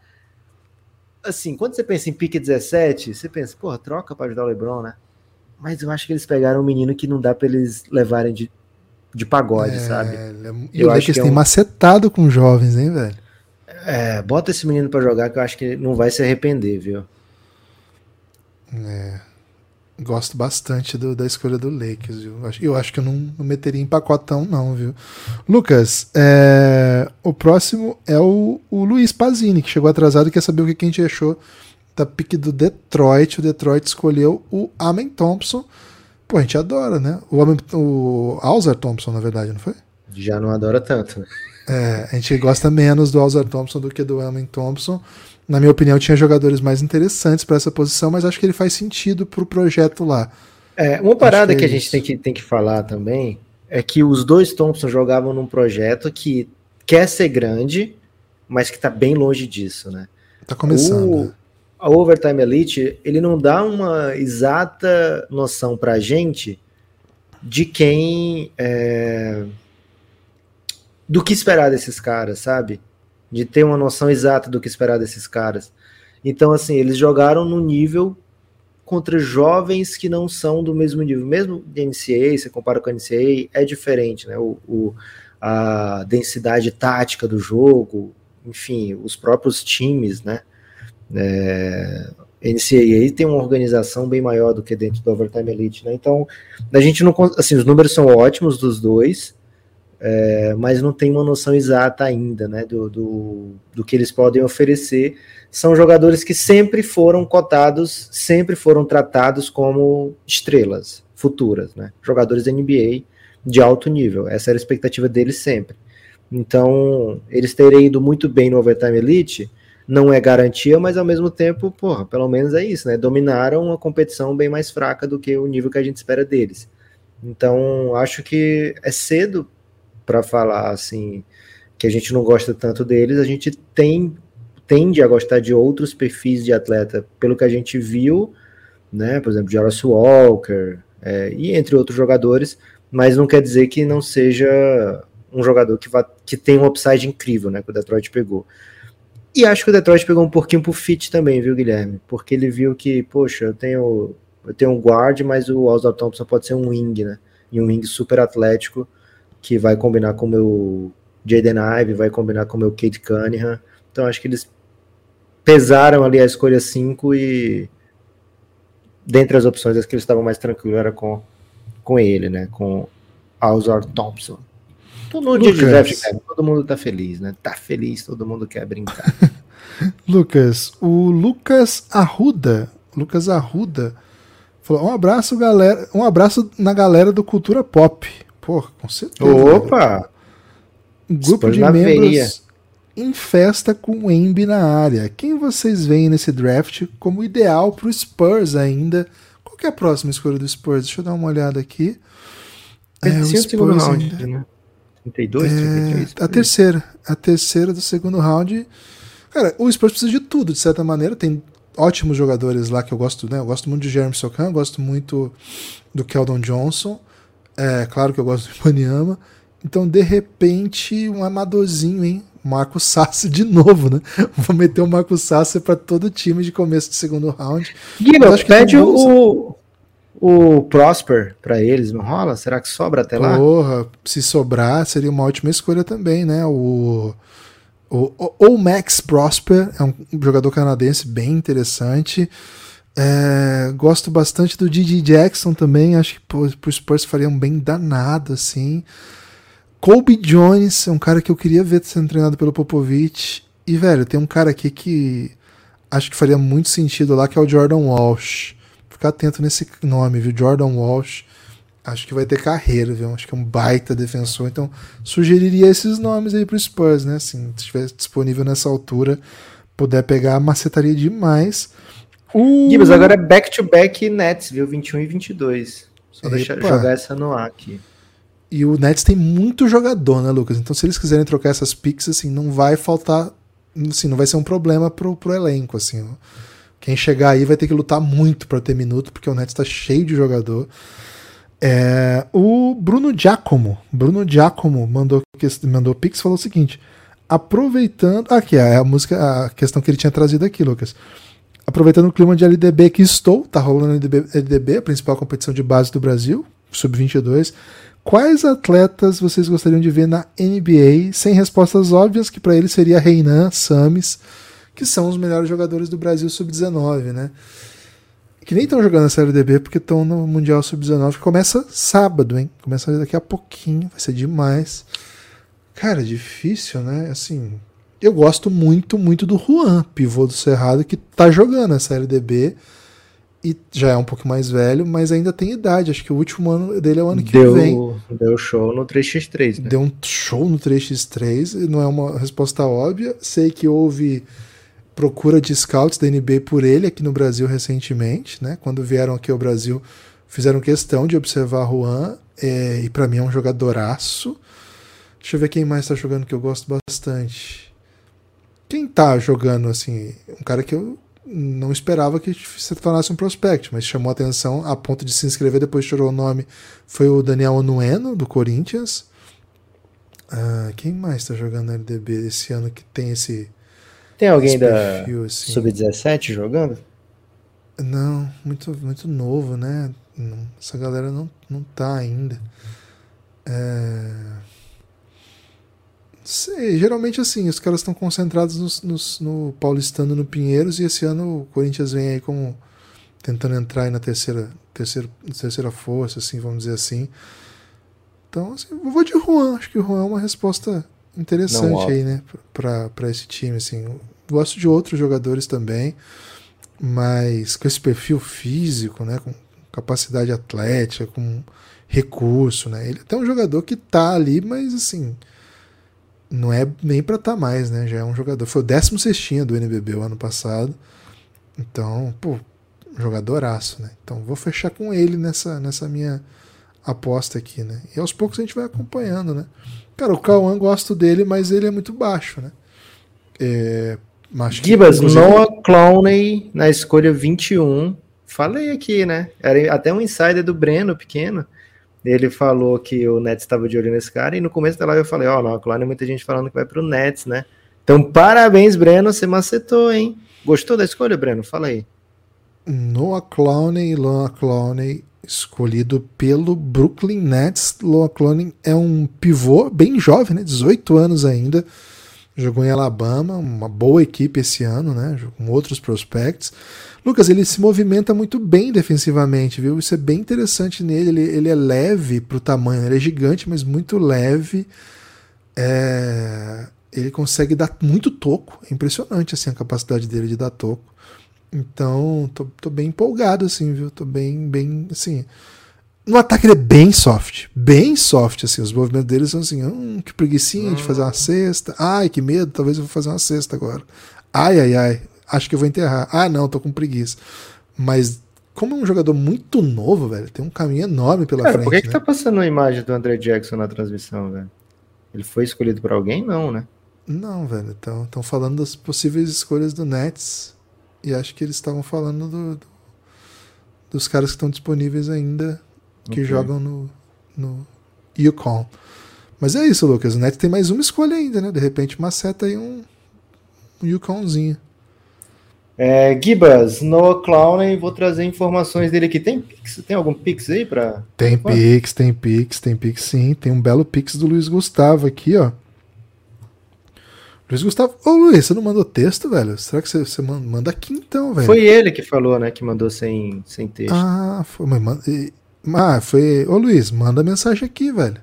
Assim, quando você pensa em pick 17, você pensa, porra, troca para ajudar o LeBron, né? mas eu acho que eles pegaram um menino que não dá pra eles levarem de, de pagode, É, sabe? é- E Eu o acho Lakers que é tem um- macetado com jovens, hein, velho? É, bota esse menino pra jogar que eu acho que não vai se arrepender, viu? Gosto bastante do- da escolha do Lakers. viu? Eu acho, que eu não, não meteria em pacotão, não, viu? Lucas, é, o próximo é o, o Luiz Pazini, que chegou atrasado e quer saber o que que a gente achou da pique do Detroit. O Detroit escolheu o Amen Thompson. Pô, a gente adora, né? O, Amen, o Alzar Thompson, na verdade, não foi? Já não adora tanto. né? É, a gente gosta menos do Alzar Thompson do que do Amen Thompson. Na minha opinião, tinha jogadores mais interessantes para essa posição, mas acho que ele faz sentido pro projeto lá. É, uma parada que que, é a gente tem que, tem que falar também é que os dois Thompson jogavam num projeto que quer ser grande, mas que tá bem longe disso, né? Tá começando. O, né? a Overtime Elite, ele não dá uma exata noção pra gente de quem. é, do que esperar desses caras, sabe? De ter uma noção exata do que esperar desses caras. Então, assim, eles jogaram no nível contra jovens que não são do mesmo nível. Mesmo de NCAA, você compara com a NCAA, é diferente, né? O, o- a densidade tática do jogo, enfim, os próprios times, né? É, NCAA tem uma organização bem maior do que dentro do Overtime Elite, né? Então, a gente não, assim, os números são ótimos dos dois, é, mas não tem uma noção exata ainda, né, do, do, do que eles podem oferecer. São jogadores que sempre foram cotados, sempre foram tratados como estrelas futuras, né? Jogadores da NBA de alto nível. Essa era a expectativa deles sempre. Então, eles terem ido muito bem no Overtime Elite não é garantia, mas ao mesmo tempo, porra, pelo menos é isso, né? Dominaram uma competição bem mais fraca do que o nível que a gente espera deles. Então, acho que é cedo para falar assim que a gente não gosta tanto deles. A gente tem tende a gostar de outros perfis de atleta, pelo que a gente viu, né? Por exemplo, Horace Walker é, e entre outros jogadores, mas não quer dizer que não seja um jogador que, vá, que tem um upside incrível, né? Que o Detroit pegou. E acho que o Detroit pegou um pouquinho pro fit também, viu, Guilherme? Porque ele viu que, poxa, eu tenho, eu tenho um guard, mas o Oswald Thompson pode ser um wing, né? E um wing super atlético que vai combinar com o meu Jaden Ive, vai combinar com o meu Kate Cunningham. Então acho que eles pesaram ali a escolha 5 e dentre as opções, as que eles estavam mais tranquilos era com, com ele, né? Com Oswald Thompson. Dia de Lucas. draft, cara, todo mundo tá feliz, né? Tá feliz, todo mundo quer brincar. <laughs> Lucas, o Lucas Arruda, Lucas Arruda falou: "Um abraço, galera, um abraço na galera do Cultura Pop". Pô, com certeza. velho. Opa! Um grupo de membros veia. em festa com o Embi na área. Quem vocês veem nesse draft como ideal pro Spurs ainda? Qual que é a próxima escolha do Spurs? Deixa eu dar uma olhada aqui. É, o é o segundo Spurs round, ainda- né? 32, É, 33? a terceira. A terceira do segundo round. Cara, o Spurs precisa de tudo, de certa maneira. Tem ótimos jogadores lá que eu gosto, né? Eu gosto muito de Jeremy Sokan, gosto muito do Keldon Johnson. É claro que eu gosto do Ibaniama. Então, de repente, um amadorzinho, hein? Marco Sassi de novo, né? <laughs> Vou meter o Marco Sassi pra todo time de começo de segundo round. Guilherme, Mas acho que pede o, o Prosper pra eles, não rola? Será que sobra até lá? Porra, se sobrar, seria uma ótima escolha também, né? O, o, o, o Max Prosper é um jogador canadense bem interessante. É, gosto bastante do Didi Jackson também. Acho que pro Spurs faria um bem danado, assim. Colby Jones é um cara que eu queria ver sendo treinado pelo Popovich. E, velho, tem um cara aqui que acho que faria muito sentido lá, que é o Jordan Walsh. Ficar atento nesse nome, viu? Jordan Walsh. Acho que vai ter carreira, viu? Acho que é um baita defensor. Então, sugeriria esses nomes aí pro Spurs, né? Assim, se estiver disponível nessa altura, puder pegar, macetaria demais. O... Gibbs, agora é back-to-back Nets, viu? 21 e 22. Só deixar Epa. jogar essa no ar aqui. E o Nets tem muito jogador, né, Lucas? Então, se eles quiserem trocar essas picks, assim, não vai faltar. Assim, não vai ser um problema pro, pro elenco, assim. ó. Quem chegar aí vai ter que lutar muito para ter minuto, porque o Nets tá cheio de jogador. É, o Bruno Giacomo. Bruno Giacomo mandou, mandou pix e falou o seguinte: aproveitando. Aqui, é a música, a questão que ele tinha trazido aqui, Lucas. Aproveitando o clima de LDB que estou, tá rolando LDB, LDB, a principal competição de base do Brasil, sub-22. Quais atletas vocês gostariam de ver na NBA sem respostas óbvias, que para eles seria Reinan, Samis, que são os melhores jogadores do Brasil sub-19, né? Que nem estão jogando essa LDB porque estão no Mundial Sub-19, que começa sábado, hein? Começa daqui a pouquinho, vai ser demais. Cara, difícil, né? Assim, eu gosto muito, muito do Juan, pivô do Cerrado, que tá jogando essa LDB e já é um pouco mais velho, mas ainda tem idade. Acho que o último ano dele é o ano que deu, vem. Deu show no 3x3, né? Deu um show no 3x3, não é uma resposta óbvia. Sei que houve procura de scouts da NBA por ele aqui no Brasil recentemente, né? Quando vieram aqui ao Brasil, fizeram questão de observar Juan, é, e para mim é um jogadoraço. Deixa eu ver quem mais tá jogando que eu gosto bastante. Quem tá jogando, assim, um cara que eu não esperava que se tornasse um prospect, mas chamou atenção a ponto de se inscrever, depois chorou o nome, foi o Daniel Onueno, do Corinthians. Ah, quem mais tá jogando na LDB esse ano que tem esse. Tem alguém esse da perfil, assim? Sub-17 jogando? Não, muito, muito novo, né? Essa galera não, não tá ainda. É... Sei, geralmente assim, os caras estão concentrados nos, nos- no Paulistano no Pinheiros e esse ano o Corinthians vem aí como tentando entrar aí na terceira, terceira, terceira força, assim, vamos dizer assim. Então, assim, eu vou de Juan, acho que o Juan é uma resposta Não, interessante óbvio. aí, né, pra esse time, assim. Gosto de outros jogadores também, mas com esse perfil físico, né, com capacidade atlética, com recurso, né, ele é até um jogador que tá ali, mas assim, não é nem pra estar mais, né? Já é um jogador. Foi o 16 do NBB o ano passado. Então, pô, jogadoraço, né? Então vou fechar com ele nessa, nessa minha aposta aqui, né? E aos poucos a gente vai acompanhando, né? Cara, o Cauã gosto dele, mas ele é muito baixo, né? É, que, Gibas, inclusive, Noah Clowney na escolha 21. Falei aqui, né? Era até um insider do Breno, pequeno. Ele falou que o Nets estava de olho nesse cara, e no começo da live eu falei, ó, Noah Clowney, muita gente falando que vai pro Nets, né? Então, parabéns, Breno, você macetou, hein? Gostou da escolha, Breno? Fala aí. Noah Clowney, Noah Clowney, escolhido pelo Brooklyn Nets. Noah Clowney é um pivô bem jovem, né? 18 anos ainda. Jogou em Alabama, uma boa equipe esse ano, né? Com outros prospects. Lucas, ele se movimenta muito bem defensivamente, viu? Isso é bem interessante nele. Ele, ele é leve pro tamanho, ele é gigante, mas muito leve. É, Ele consegue dar muito toco. É impressionante assim, a capacidade dele de dar toco. Então, tô, tô bem empolgado, assim, viu? Tô bem, bem, assim. No ataque ele é bem soft, bem soft, assim. Os movimentos dele são assim, hum, que preguiçinha de fazer uma cesta. Ai, que medo, talvez eu vou fazer uma cesta agora. Ai, ai, ai, acho que eu vou enterrar. Ah, não, tô com preguiça. Mas, como é um jogador muito novo, velho, tem um caminho enorme pela Cara, frente. por que, que né? tá passando a imagem do André Jackson na transmissão, velho? Ele foi escolhido por alguém? Não, né? Não, velho, estão falando das possíveis escolhas do Nets. E acho que eles estavam falando do- do- dos caras que estão disponíveis ainda que Ok. jogam no, no Yukon. Mas é isso, Lucas. O Nets tem mais uma escolha ainda, né? De repente, maceta aí um, um Yukonzinho. É, Gibas, Noah Clowney, vou trazer informações dele aqui. Tem Pix? Tem algum Pix aí pra. Tem. Pix, tem Pix, tem Pix sim. Tem um belo Pix do Luiz Gustavo aqui, ó. Luiz Gustavo. Ô Luiz, você não mandou texto, velho? Será que você, você man- manda aqui então, velho? Foi ele que falou, né? Que mandou sem, sem texto. Ah, foi. Mas, e- ah, foi. Ô Luiz, manda mensagem aqui, velho.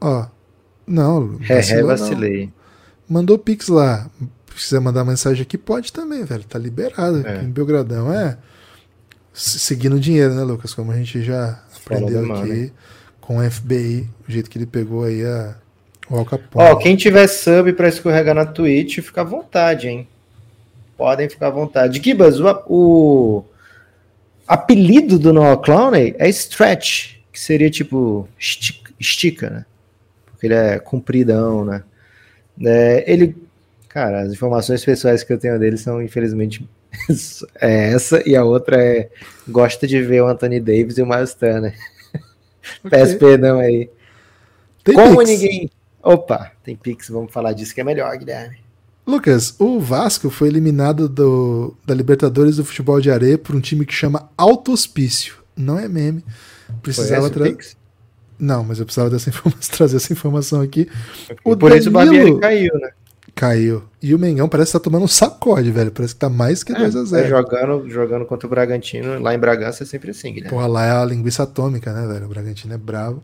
Ó. Não, é, é, vacilou, não. vacilei. Mandou Pix lá. Se quiser mandar mensagem aqui, pode também, velho. Tá liberado. É. Aqui em Belgradão é. se- Seguindo o dinheiro, né, Lucas? Como a gente já aprendeu aqui né? com o FBI, o jeito que ele pegou aí a, o Al Capone. Ó, quem tiver sub pra escorregar na Twitch, fica à vontade, hein? Podem ficar à vontade. Gibas, o, o apelido do Noah Clowney é Stretch, que seria tipo estica, né? Porque ele é compridão, né? É, ele, cara, as informações pessoais que eu tenho dele são, infelizmente, <laughs> é essa e a outra é gosta de ver o Anthony Davis e o Miles Turner. Ok. Peço perdão aí. Tem Como Pix. ninguém. Opa, tem Pix, vamos falar disso que é melhor, Guilherme. Lucas, o Vasco foi eliminado do, da Libertadores do futebol de areia por um time que chama Autospício. Não é meme. Precisava trazer. Não, mas eu precisava dessa <laughs> informação, trazer essa informação aqui. O por Danilo... isso o Barbieri caiu, né? Caiu. E o Mengão parece que tá tomando um sacode, velho. Parece que tá mais que 2x0. É, é, jogando, jogando contra o Bragantino, lá em Bragança é sempre assim, Guilherme. Porra, lá é a linguiça atômica, né, velho? O Bragantino é bravo.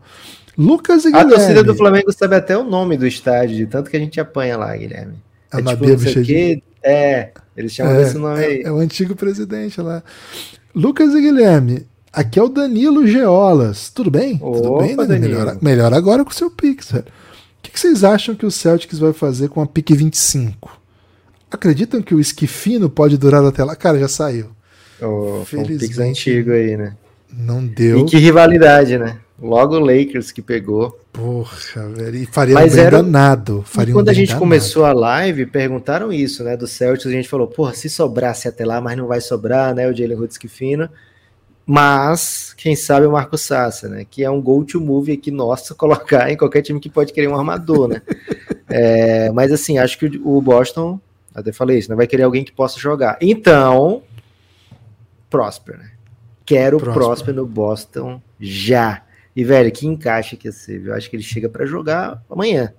Lucas e a Guilherme. A torcida do Flamengo sabe até o nome do estádio, de tanto que a gente apanha lá, Guilherme. A é, tipo, não sei quê. É, eles chamam é, desse nome aí. É, é o antigo presidente lá. Lucas e Guilherme, aqui é o Danilo Geolas. Tudo bem? Opa, Tudo bem, Danilo? Melhor, melhor agora com o seu Pix, velho. O que, que vocês acham que o Celtics vai fazer com a pick 25? Acreditam que o esquifino pode durar até lá? Cara, já saiu. Oh, Felizmente. Um Pix antigo aí, né? Não deu. E que rivalidade, né? Logo o Lakers que pegou. Porra, velho. E faria Mas um bem era... danado. Faria e quando um a gente danado. começou a live, perguntaram isso, né? Do Celtics, a gente falou, porra, se sobrasse até lá, mas não vai sobrar, né? O Jalen Hurts fino. Mas, quem sabe o Marco Sassa, né? Que é um go-to-move aqui nosso <laughs> colocar em qualquer time que pode querer um armador, né? <laughs> é, mas assim, acho que o Boston, até falei isso, né? Vai querer alguém que possa jogar. Então, Prosper, né? Quero o Prosper no Boston já. E, velho, que encaixe que ia ser, viu? Acho que ele chega para jogar amanhã.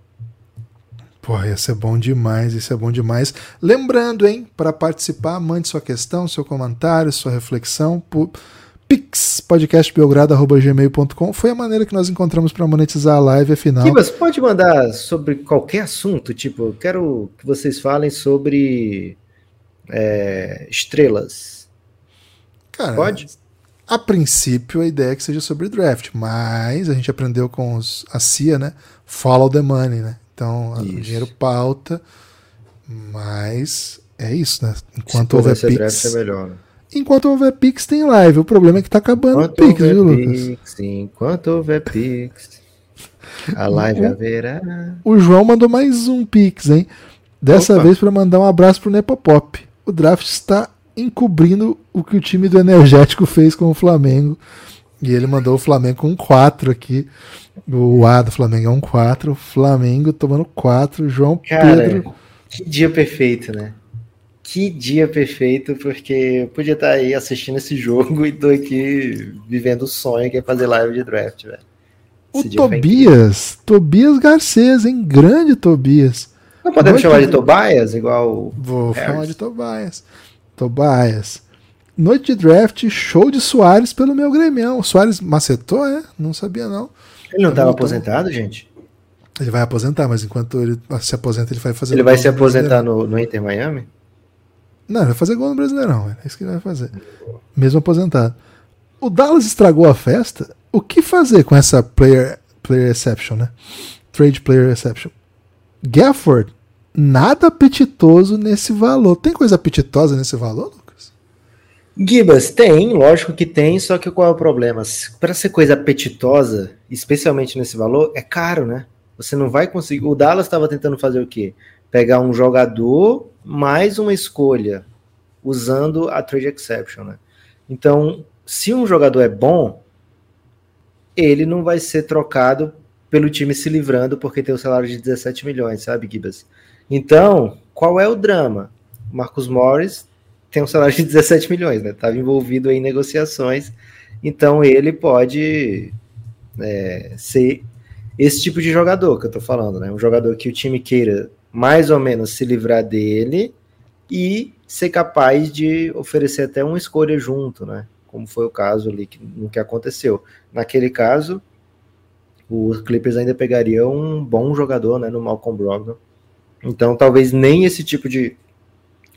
Porra, ia ser bom demais, isso é bom demais. Lembrando, hein, para participar, mande sua questão, seu comentário, sua reflexão por pix, podcastbelgrado.gmail.com. Foi a maneira que nós encontramos para monetizar a live, afinal. Kibas, pode mandar sobre qualquer assunto, tipo, eu quero que vocês falem sobre é, estrelas. Cara, pode? A princípio, a ideia é que seja sobre draft, mas a gente aprendeu com os, a CIA, né? Follow the money, né? Então, isso. o dinheiro pauta, mas é isso, né? Enquanto houver Pix. É melhor, né? Enquanto houver Pix, tem live. O problema é que tá acabando o Pix, viu, Lucas? enquanto houver Pix, a live haverá. O João mandou mais um Pix, hein? Dessa Opa. vez para mandar um abraço pro Nepopop. O draft está encobrindo o que o time do Energético fez com o Flamengo. E ele mandou o Flamengo com um 4 aqui. O A do Flamengo é um 4. Flamengo tomando 4. João Cara, Pedro. Que dia perfeito, né? Que dia perfeito, porque eu podia estar aí assistindo esse jogo <laughs> e tô aqui vivendo o sonho que é fazer live de draft, velho. O Tobias, Tobias Garcês, hein? Grande Tobias. Não podemos chamar de Tobias, igual. Vou Harris. falar de Tobias. Tobias. Noite de draft, show de Soares pelo meu gremião. O Soares macetou, é? Não sabia, não. Ele não estava aposentado, gente? Ele vai aposentar, mas enquanto ele se aposenta, ele vai fazer. Ele vai se aposentar no, no, Inter Miami? Não, ele vai fazer gol no Brasileirão. É isso que ele vai fazer. Mesmo aposentado. O Dallas estragou a festa. O que fazer com essa player, player exception, né? Trade player exception. Gafford nada apetitoso nesse valor. Tem coisa apetitosa nesse valor, Lucas? Gibas, tem, lógico que tem, só que qual é o problema? Para ser coisa apetitosa, especialmente nesse valor, é caro, né? Você não vai conseguir. O Dallas estava tentando fazer o quê? Pegar um jogador mais uma escolha, usando a trade exception, né? Então, se um jogador é bom, ele não vai ser trocado pelo time se livrando porque tem o salário de 17 milhões, sabe, Gibas? Então, qual é o drama? Marcos Morris tem um salário de 17 milhões, né? Estava envolvido em negociações, então ele pode é, ser esse tipo de jogador que eu estou falando, né? Um jogador que o time queira mais ou menos se livrar dele e ser capaz de oferecer até uma escolha junto, né? Como foi o caso ali que, no que aconteceu. Naquele caso, os Clippers ainda pegariam um bom jogador, né? No Malcolm Brogdon então, talvez nem esse tipo de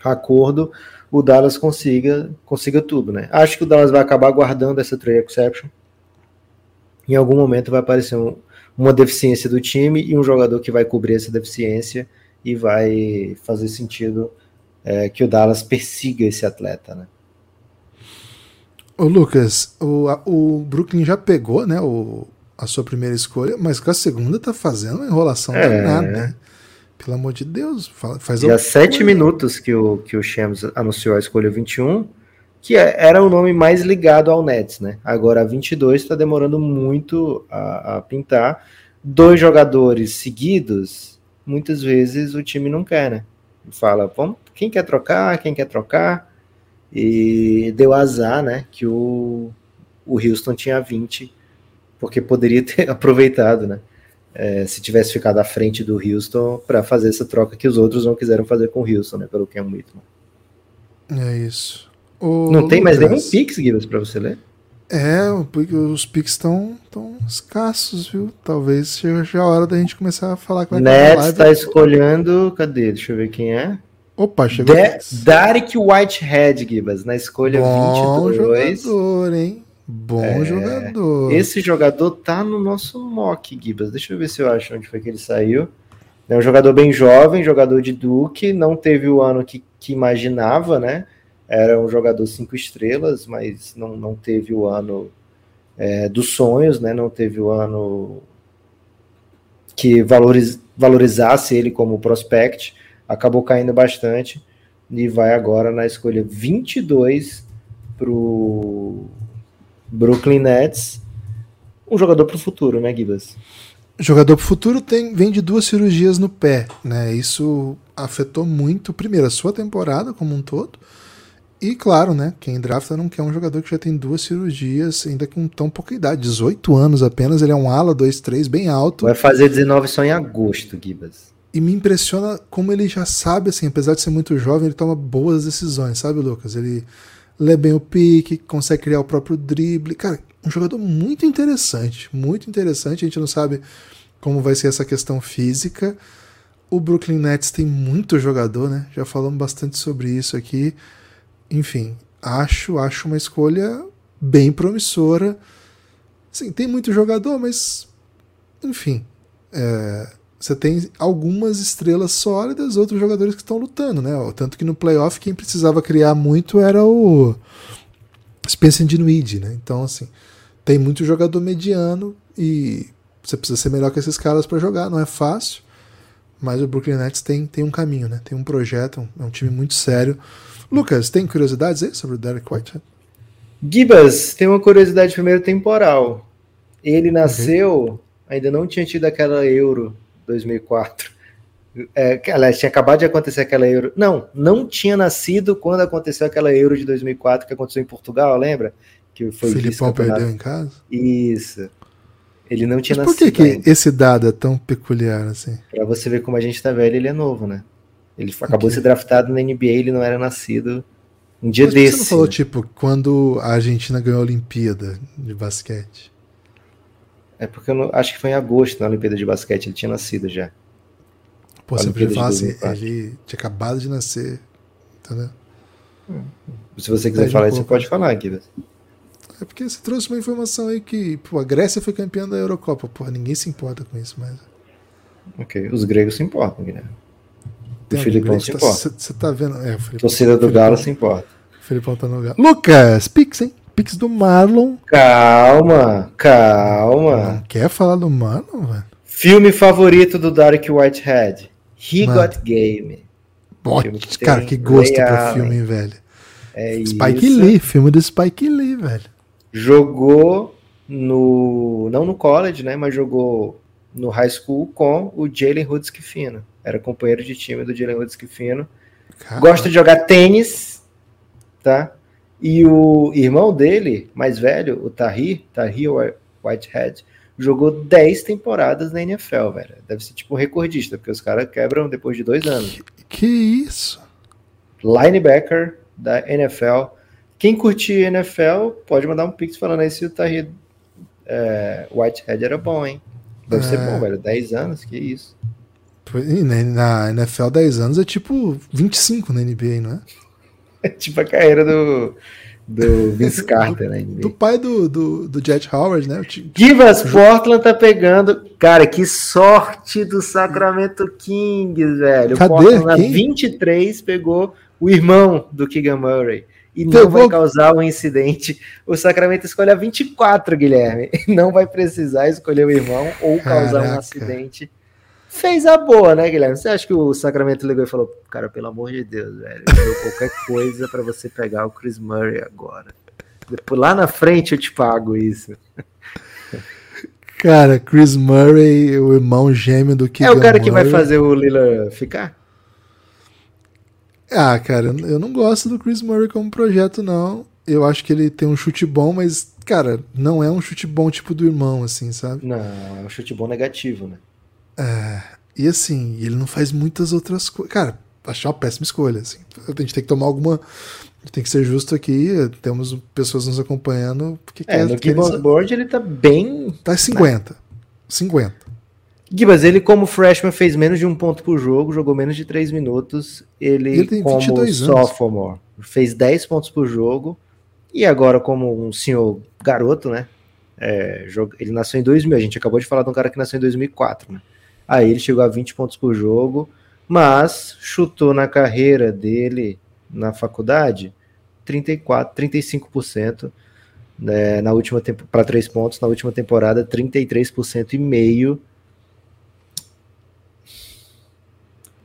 acordo o Dallas consiga, consiga tudo, né? Acho que o Dallas vai acabar guardando essa trade exception. Em algum momento vai aparecer um, uma deficiência do time e um jogador que vai cobrir essa deficiência e vai fazer sentido é, que o Dallas persiga esse atleta, né? Ô Lucas, o, o Brooklyn já pegou, né, o, a sua primeira escolha, mas com a segunda tá fazendo uma enrolação é, danada, né? Pelo amor de Deus, faz E há sete minutos que o, que o Shams anunciou a escolha 21, que é, era o nome mais ligado ao Nets, né? Agora a 22 está demorando muito a, a, pintar. Dois jogadores seguidos, muitas vezes o time não quer, né? fala, vamos, quem quer trocar, quem quer trocar, e deu azar, né, que o, o Houston tinha 20, porque poderia <laughs> ter aproveitado, né, é, se tivesse ficado à frente do Houston para fazer essa troca que os outros não quiseram fazer com o Houston, né, pelo Ken Whitman. É isso. O não tem mais nenhum Pix, Gibbs, para você ler? É, os Pix estão tão escassos, viu? Talvez seja a hora da gente começar a falar com a Nets está escolhendo. Cadê? Deixa eu ver quem é. Opa, chegou. De Derek Whitehead, Gibas, na escolha Bom 22. jogador, hein? Bom é, jogador. Esse jogador tá no nosso mock, Gibas. Deixa eu ver se eu acho onde foi que ele saiu. É um jogador bem jovem, jogador de Duke, não teve o ano que, que imaginava, né? Era um jogador cinco estrelas, mas não, não teve o ano é, dos sonhos, né? Não teve o ano que valoriz, valorizasse ele como prospect. Acabou caindo bastante e vai agora na escolha 22 para o Brooklyn Nets. Um jogador para o futuro, né, Gibas? Jogador para o futuro tem, vem de duas cirurgias no pé, né? Isso afetou muito, primeiro, a sua temporada como um todo, e claro, né, quem drafta não quer um jogador que já tem duas cirurgias, ainda com tão pouca idade, 18 anos apenas, ele é um ala 2-3, bem alto. Vai fazer 19 só em agosto, Gibas. E me impressiona como ele já sabe, assim, apesar de ser muito jovem, ele toma boas decisões, sabe, Lucas? Ele lê bem o pique, consegue criar o próprio drible. Cara, um jogador muito interessante, muito interessante. A gente não sabe como vai ser essa questão física. O Brooklyn Nets tem muito jogador, né? Já falamos bastante sobre isso aqui enfim, acho, acho uma escolha bem promissora. Sim, tem muito jogador, mas enfim, é, você tem algumas estrelas sólidas, outros jogadores que estão lutando, né? Tanto que no playoff quem precisava criar muito era o Spencer Dinwiddie, né? Então assim, tem muito jogador mediano e você precisa ser melhor que esses caras para jogar, não é fácil. Mas o Brooklyn Nets tem, tem um caminho, né? Tem um projeto, é um time muito sério. Lucas, tem curiosidades aí sobre o Derek White? Gibas, tem uma curiosidade primeiro temporal. Ele nasceu, ainda não tinha tido aquela Euro 2004. É, aliás, tinha acabado de acontecer aquela Euro. Não, não tinha nascido quando aconteceu aquela Euro de 2004 que aconteceu em Portugal, lembra? Que foi o Filipão perdeu em casa? Isso. Ele não tinha Mas nascido. Por que, que esse dado é tão peculiar assim? Pra você ver como a gente tá velho, ele é novo, né? Ele acabou de ser draftado na NBA, ele não era nascido um dia Mas desse. Você não falou, né? tipo, quando a Argentina ganhou a Olimpíada de basquete? É porque eu não, acho que foi em agosto na Olimpíada de basquete, ele tinha nascido já. Pô, você podia falar assim, ele tinha acabado de nascer, entendeu? Hum. Se você quiser falar isso, você pode falar aqui. É porque você trouxe uma informação aí que pô, a Grécia foi campeã da Eurocopa. Pô, ninguém se importa com isso, mas. Ok, os gregos se importam, Guilherme. O Filipão se importa. Você tá vendo? É, Torcida do Galo se importa. O Filipão tá no Galo. Lucas, Pix, hein? Pix do Marlon. Calma, calma. Não quer falar do Marlon, velho? Filme favorito do Dark Whitehead. He Mano. Got Game. Bote, cara, que gosto pro filme, velho. É Spike isso. Lee, filme do Spike Lee, velho. Jogou no. Não no college, né? Mas jogou no high school com o Jalen Hudskifino. Era companheiro de time do Jalen Hudskifino. Gosta de jogar tênis, tá? E o irmão dele, mais velho, o Tahir, Tahir Whitehead, jogou 10 temporadas na NFL, velho. Deve ser tipo um recordista, porque os caras quebram depois de dois anos. Que, isso? Linebacker da NFL. Quem curtir NFL pode mandar um pix falando aí se o Tahir é, Whitehead era bom, hein? Deve é. ser bom, velho. 10 anos, que isso. Na NFL, 10 anos é tipo 25 na NBA, não é? <laughs> Tipo a carreira do, do Vince Carter NBA. Do pai do, do, do Jet Howard, né? Givas Portland tá pegando. Cara, que sorte do Sacramento Kings, velho. Cadê? O Portland na 23 pegou o irmão do Keegan Murray e não vai causar um incidente. O Sacramento escolhe a 24, Guilherme. <laughs> Não vai precisar escolher o irmão ou causar Caraca. um acidente. Fez a boa, né, Guilherme? Você acha que o Sacramento ligou e falou: Cara, pelo amor de Deus, velho, eu dou qualquer <laughs> coisa para você pegar o Chris Murray agora. Depois, lá na frente eu te pago isso. Cara, Chris Murray, o irmão gêmeo do que É o cara que vai fazer o Lila ficar? Ah, cara, eu não gosto do Chris Murray como projeto, não. Eu acho que ele tem um chute bom, mas, cara, não é um chute bom tipo do irmão, assim, sabe? Não, é um chute bom negativo, né? É, e assim, ele não faz muitas outras coisas. Cara, achei uma péssima escolha, assim. A gente tem que tomar alguma. Tem que ser justo aqui, temos pessoas nos acompanhando. Porque é, quer, no Board ele tá bem. Tá 50. Né? 50. Gibas, ele como freshman fez menos de um ponto por jogo, jogou menos de 3 minutos. Ele, ele tem como 22 sophomore anos. fez 10 pontos por jogo. E agora como um senhor garoto, né? É, ele nasceu em 2000, a gente acabou de falar de um cara que nasceu em 2004, né? Aí ele chegou a 20 pontos por jogo, mas chutou na carreira dele na faculdade 34, 35% né, na última para três pontos, na última temporada 33% e meio.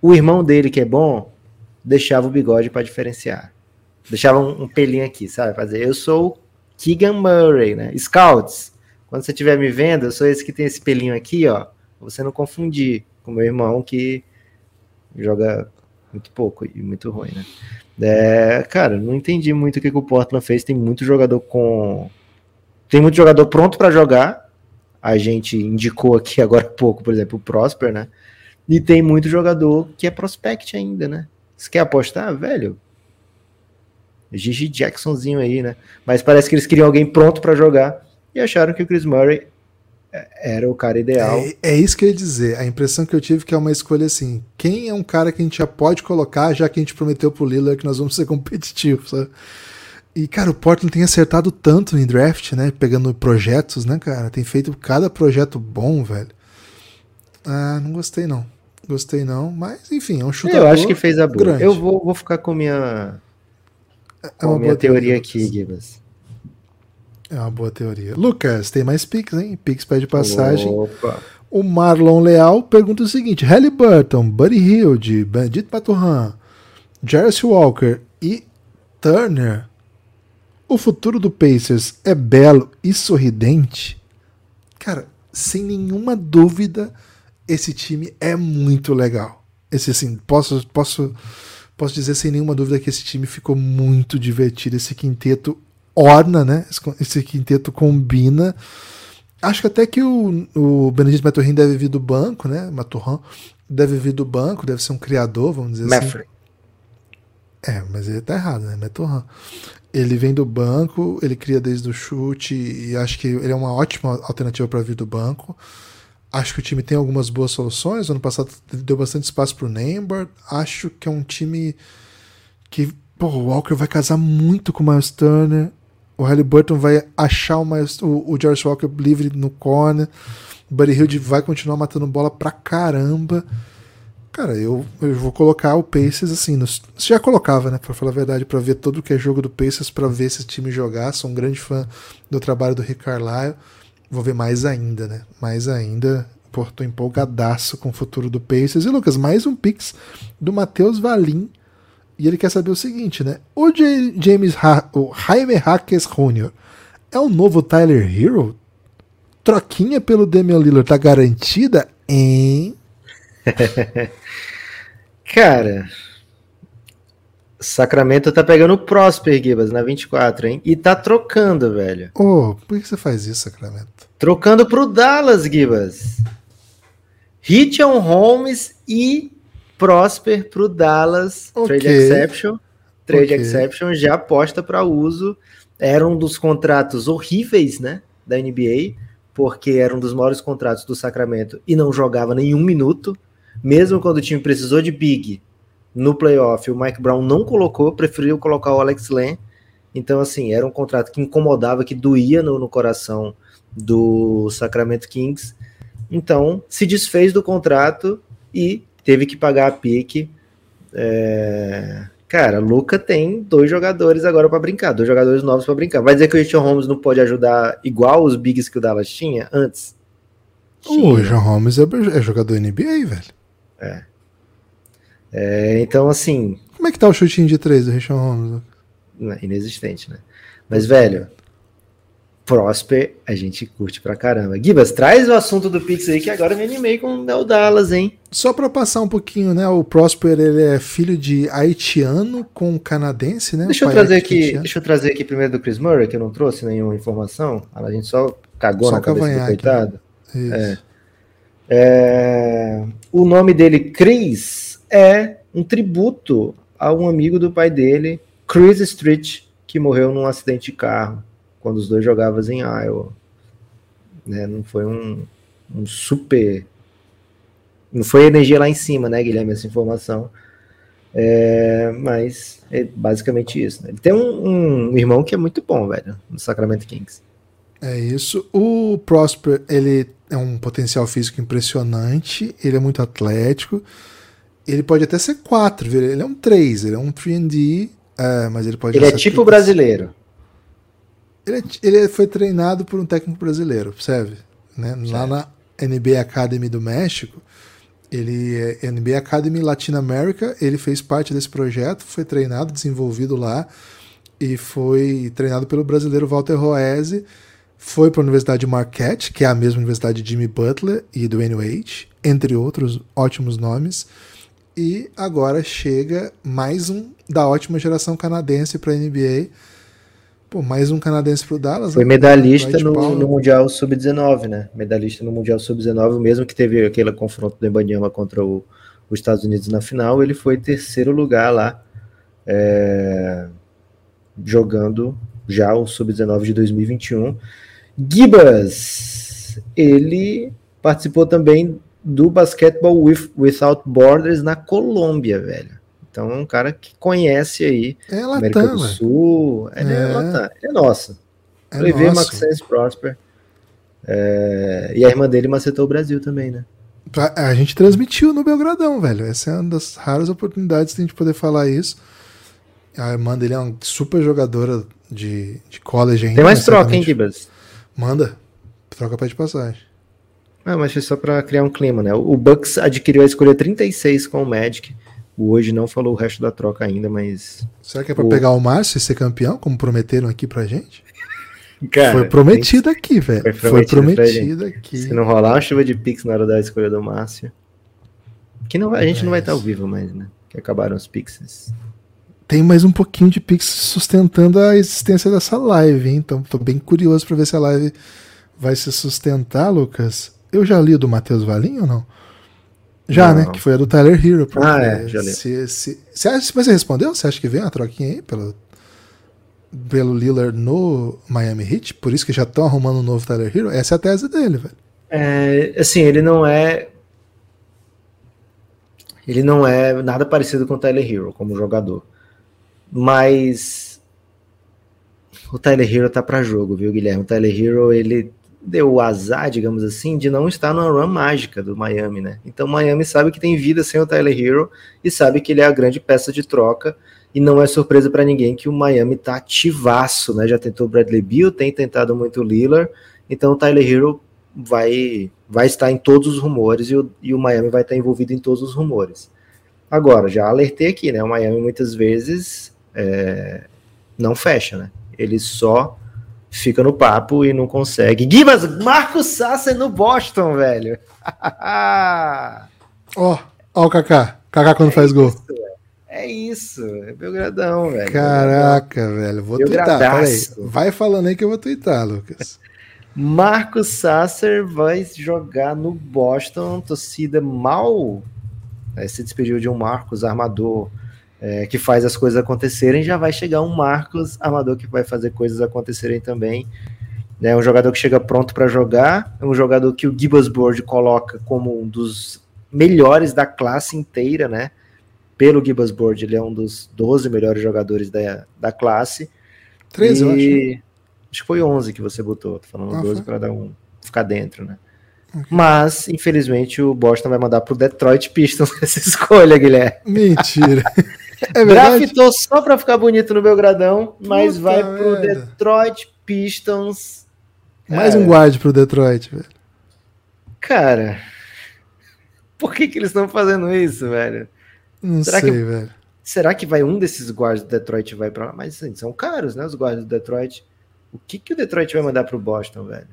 O irmão dele que é bom deixava o bigode para diferenciar. Deixava um, um, pelinho aqui, sabe? Fazer, eu sou Keegan Murray, né? Scouts. Quando você estiver me vendo, eu sou esse que tem esse pelinho aqui, ó você não confundir com meu irmão que joga muito pouco e muito ruim, né? É, cara, não entendi muito o que, que o Portland fez. Tem muito jogador com. Tem muito jogador pronto para jogar. A gente indicou aqui <laughs> agora há pouco, por exemplo, o Prosper, né? E tem muito jogador que é prospect ainda, né? Você quer apostar, velho? Gigi Jacksonzinho aí, né? Mas parece que eles queriam alguém pronto para jogar e acharam que o Chris Murray era o cara ideal. É, é, isso que eu ia dizer. A impressão que eu tive é que é uma escolha assim. Quem é um cara que a gente já pode colocar, já que a gente prometeu pro Lillard que nós vamos ser <laughs> competitivos, sabe? E, cara, o Portland tem acertado tanto em draft, né? Pegando projetos, né, cara? Tem feito cada projeto bom, velho. Ah, não gostei não. Gostei não, mas enfim, é um chute. Eu acho que fez a boa. Grande. Eu vou, vou ficar com minha, é com é minha teoria aqui, Gibas. É uma boa teoria. Lucas, tem mais Pix, hein? Pix pede passagem. Opa. O Marlon Leal pergunta o seguinte: Halliburton, Buddy Hilde, Bandit Paturhan, Jarvis Walker e Turner. O futuro do Pacers é belo e sorridente? Cara, sem nenhuma dúvida, esse time é muito legal. Esse assim, posso posso posso dizer sem nenhuma dúvida que esse time ficou muito divertido. Esse quinteto orna, né? Esse quinteto combina. Acho que até que o, o Benedito Maturrin deve vir do banco, né? Maturran deve vir do banco, deve ser um criador, vamos dizer Meffrey. assim. É, mas ele tá errado, né? Maturran. Ele vem do banco, ele cria desde o chute e acho que ele é uma ótima alternativa para vir do banco. Acho que o time tem algumas boas soluções. Ano passado deu bastante espaço pro Neymar. Acho que é um time que, pô, o Walker vai casar muito com o Miles Turner o Halliburton vai achar o, o, o George Walker livre no corner. O Buddy Hilde vai continuar matando bola pra caramba. Cara, eu, eu vou colocar o Pacers assim. No, já colocava, né? Pra falar a verdade, pra ver todo o que é jogo do Pacers, pra ver esse time jogar. Sou um grande fã do trabalho do Rick Carlisle. Vou ver mais ainda, né? Mais ainda. Pô, tô empolgadaço com o futuro do Pacers. E Lucas, mais um Pix do Matheus Valim e ele quer saber o seguinte, né? O J James ha o Jaime Hackes Jr. é o novo Tyler Hero? Troquinha pelo Damian Lillard tá garantida, hein? <laughs> Cara, Sacramento tá pegando o Prosper Gibas na 24, hein? E tá trocando, velho. Ô, oh, por que você faz isso, Sacramento? Trocando pro Dallas, Gibas. Richard Holmes e Prosper para o Dallas okay. Trade Exception. Trade okay. Exception já aposta para uso. Era um dos contratos horríveis, né, da NBA, porque era um dos maiores contratos do Sacramento e não jogava nenhum minuto. Mesmo quando o time precisou de big no playoff, o Mike Brown não colocou, preferiu colocar o Alex Len. Então, assim, era um contrato que incomodava, que doía no, no coração do Sacramento Kings. Então, se desfez do contrato e teve que pagar a pique. É... Cara, Luca tem dois jogadores agora para brincar, dois jogadores novos para brincar. Vai dizer que o Richard Holmes não pode ajudar igual os bigs que o Dallas tinha antes? O Richard Holmes é, é jogador NBA, velho. É. é. Então, assim. Como é que tá o chutinho de três do Richard Holmes? Inexistente, né? Mas, velho, Prosper, a gente curte pra caramba. Gibas, traz o assunto do Pix aí que agora eu me animei com o Dallas, hein? Só para passar um pouquinho, né? O Prosper ele é filho de haitiano com canadense, né? Deixa eu trazer aqui, haitiano. deixa eu trazer aqui primeiro do Chris Murray, que eu não trouxe nenhuma informação. A gente só cagou só na cabeça do coitado. É. É... O nome dele, Chris, é um tributo a um amigo do pai dele, Chris Street, que morreu num acidente de carro quando os dois jogavam em Iowa. Né? Não foi um, um super. Não foi energia lá em cima, né, Guilherme? Essa informação. É, mas é basicamente isso. Né? Ele tem um, um, irmão que é muito bom, velho, no Sacramento Kings. É isso. O Prosper, ele é um potencial físico impressionante, ele é muito atlético. Ele pode até ser 4, ele é um 3, ele é um 3D, é, mas ele pode Ele é tipo brasileiro. Ele, ele foi treinado por um técnico brasileiro, percebe? Né? Lá na NBA Academy do México, ele é NBA Academy Latin America, ele fez parte desse projeto, foi treinado, desenvolvido lá e foi treinado pelo brasileiro Walter Roese, foi para a Universidade de Marquette, que é a mesma universidade de Jimmy Butler e do Wade, entre outros ótimos nomes, e agora chega mais um da ótima geração canadense para a NBA, Pô, mais um canadense pro Dallas. Foi né? medalhista no, no, Mundial Sub-19, né? Medalhista no Mundial Sub-19, mesmo que teve aquele confronto do Embanyama contra o, os Estados Unidos na final, ele foi terceiro lugar lá, é, jogando já o Sub-19 de 2021. Gibas, ele participou também do Basketball With, Without Borders na Colômbia, velho. Então é um cara que conhece aí é Latam, América do Sul. Ele é, é Latam, ele é nosso. É Olivier Maxence Prosper. É, e a irmã dele macetou o Brasil também, né? A gente transmitiu no Belgradão, velho. Essa é uma das raras oportunidades de a gente poder falar isso. A irmã dele é uma super jogadora de, de college ainda. Tem mais troca, hein, Gibas? Manda. Troca pra de passagem. Ah, mas foi só pra criar um clima, né? O Bucks adquiriu a escolha 36 com o Magic. O hoje não falou o resto da troca ainda, mas. Será que é para o... pegar o Márcio e ser campeão, como prometeram aqui pra gente? Cara, foi prometido tem... aqui, velho. Foi prometido, foi prometido aqui. Se não rolar uma chuva de Pix na hora da escolha do Márcio. Que não, a gente não vai estar ao vivo mais, né? Que acabaram os Pixes. Tem mais um pouquinho de Pix sustentando a existência dessa live, hein? Então tô bem curioso para ver se a live vai se sustentar, Lucas. Eu já li do Matheus Valim ou não? Já, né? não. né? Que foi a do Tyler Hero. Ah, é, já li. Se, se, se, se, você respondeu? Você acha que vem uma troquinha aí pelo, pelo Lillard no Miami Heat? Por isso que já estão arrumando um novo Tyler Hero? Essa é a tese dele, velho. É, assim, ele não é. Ele não é nada parecido com o Tyler Hero como jogador. Mas. O Tyler Hero tá para jogo, viu, Guilherme? O Tyler Hero, ele deu o azar, digamos assim, de não estar numa run mágica do Miami, né? Então Miami sabe que tem vida sem o Tyler Hero e sabe que ele é a grande peça de troca e não é surpresa para ninguém que o Miami tá ativaço, né? Já tentou o Bradley Beal, tem tentado muito o Lillard, então o Tyler Hero vai vai estar em todos os rumores e o, e o Miami vai estar envolvido em todos os rumores. Agora, já alertei aqui, né? O Miami muitas vezes é, não fecha, né? Ele só fica no papo e não consegue. Gibas, Marcos Sasser no Boston, velho. <laughs> Ó, ó o Kaká. Kaká quando é faz gol. Isso, é isso, é Belgradão, velho. Caraca, velho. Vou twittar, peraí. Vai falando aí que eu vou twittar, Lucas. <laughs> Marcos Sasser vai jogar no Boston, torcida mal. Se despediu de um Marcos armador é, que faz as coisas acontecerem, já vai chegar um Marcos Amador que vai fazer coisas acontecerem também. É um jogador que chega pronto para jogar, é um jogador que o Gibbs Board coloca como um dos melhores da classe inteira, né? Pelo Gibbs Board, ele é um dos 12 melhores jogadores da, da classe. 13, e... eu acho. Né? Acho que foi 11 que você botou, tô falando ah, 12 para dar um ficar dentro, né? Mas, infelizmente, o Boston vai mandar pro Detroit Pistons <laughs> essa escolha, Guilherme. Mentira. <laughs> É Draftou só pra ficar bonito no Belgradão, mas Puta vai pro merda. Detroit Pistons. Mais um guarde pro Detroit, velho. Cara, por que que eles estão fazendo isso, velho? Não será sei, que, velho. Será que vai um desses guardas do Detroit vai para lá? Mas assim, são caros, né? Os guardas do Detroit. O que, que o Detroit vai mandar pro Boston, velho?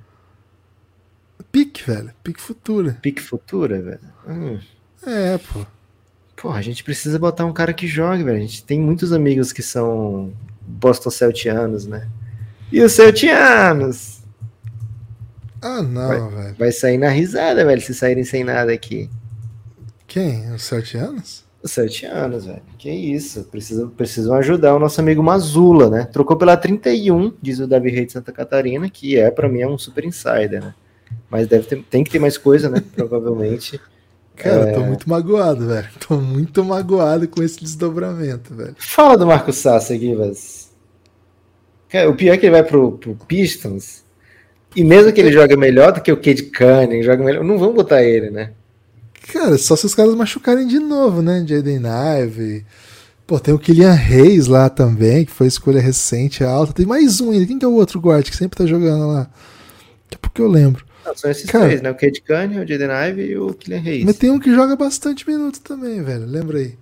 Pique, velho. Pique futura. Pique futura, velho? Hum. É, pô. Pô, a gente precisa botar um cara que jogue, velho. A gente tem muitos amigos que são Boston Celtianos, né? E os Celtianos? Ah, não, vai, velho. Vai sair na risada, velho, se saírem sem nada aqui. Quem? Os Celtianos? Os Celtianos, velho. Que isso. Precisam, precisam ajudar o nosso amigo Mazula, né? Trocou pela 31, diz o Davi Rei de Santa Catarina, que é, para mim, é um super insider, né? Mas deve ter, tem que ter mais coisa, né? <laughs> Provavelmente. Cara, é... tô muito magoado, velho. Tô muito magoado com esse desdobramento, velho. Fala do Marco Sassi aqui. Cara, o pior é que ele vai pro, pro Pistons. E mesmo que ele jogue melhor do que o Cade Cunningham, joga melhor, não vamos botar ele, né? Cara, só se os caras machucarem de novo, né? Jaden Ive. Pô, tem o Kylian Reis lá também, que foi escolha recente, alta. Tem mais um ainda. Quem que é o outro guard que sempre tá jogando lá? A pouco eu lembro. Não, são esses Cara, três, né? O Cade Cunningham, o Jaden Ive e o Kylian Reis. Mas tem um que joga bastante minutos também, velho. Lembra aí.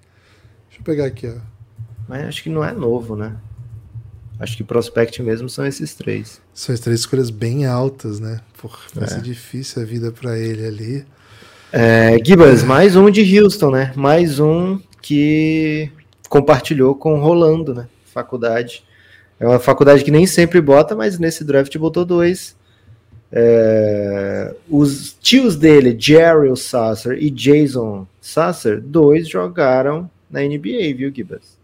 Deixa eu pegar aqui, ó. Mas acho que não é novo, né? Acho que prospect mesmo são esses três. São as três escolhas bem altas, né? Porra, vai é. ser difícil a vida para ele ali. É, Gibas, mais um de Houston, né? Mais um que compartilhou com Rolando, né? Faculdade. É uma faculdade que nem sempre bota, mas nesse draft botou dois. É, os tios dele, Jerry Sasser e Jason Sasser, dois jogaram na NBA, viu, Gibas?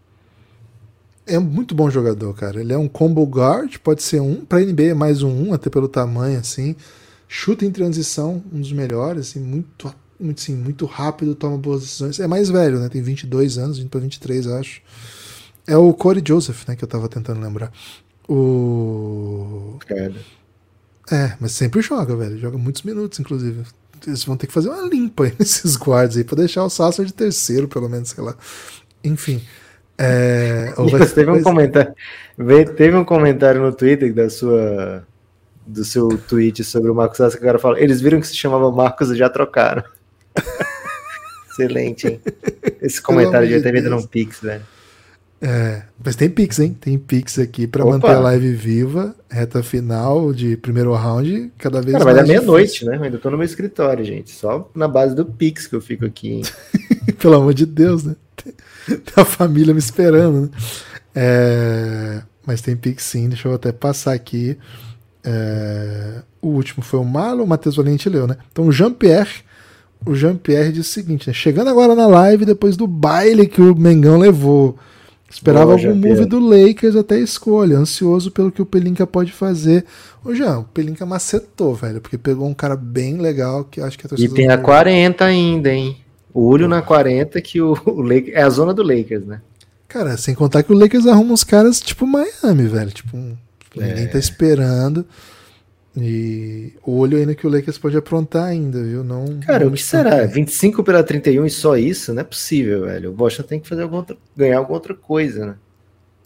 É muito bom jogador, cara. Ele é um combo guard, pode ser um. Pra NBA é mais um, um até pelo tamanho, assim. Chuta em transição, um dos melhores, assim, muito, muito, assim, muito rápido, toma boas decisões. É mais velho, né? Tem 22 anos, indo pra 23, acho. É o Corey Joseph, né? Que eu tava tentando lembrar. O. Cara. É, mas sempre joga, velho. Joga muitos minutos, inclusive. Eles vão ter que fazer uma limpa <laughs> aí nesses guards aí pra deixar o Sasser de terceiro, pelo menos, sei lá. Enfim. É, <laughs> teve, um comentário, teve um comentário no Twitter da sua, do seu tweet sobre o Marcos Sasser que o cara fala: eles viram que se chamava Marcos e já trocaram. <laughs> Excelente, hein? Esse comentário já ter vindo num Pix, velho. É, mas tem Pix, hein? Tem Pix aqui para manter a live viva, reta final de primeiro round, cada vez Cara, mais. Vai dar meia-noite, né? Eu ainda tô no meu escritório, gente. Só na base do Pix que eu fico aqui. <laughs> Pelo amor de Deus, né? <laughs> Tem, a família me esperando, né? É, mas tem Pix sim, deixa eu até passar aqui. É, o último foi o Marlon, o Matheus Valente leu, né? Então o Jean-Pierre. O Jean-Pierre diz o seguinte, né? Chegando agora na live, depois do baile que o Mengão levou Esperava Boa, algum move do Lakers até a escolha, ansioso pelo que o Pelinka pode fazer. Ô, Jean, o Pelinka macetou, velho, porque pegou um cara bem legal que acho que a E tem a 40 ainda, hein? O olho na 40 que o, o Lakers, é a zona do Lakers, né? Cara, sem contar que o Lakers arruma uns caras tipo Miami, velho. Tipo, ninguém tá é. esperando. E olho ainda que o Lakers pode aprontar ainda, viu? Não, Cara, não o que será? 25 pela 31 e só isso? Não é possível, velho. O Boston tem que fazer alguma outra, ganhar alguma outra coisa, né?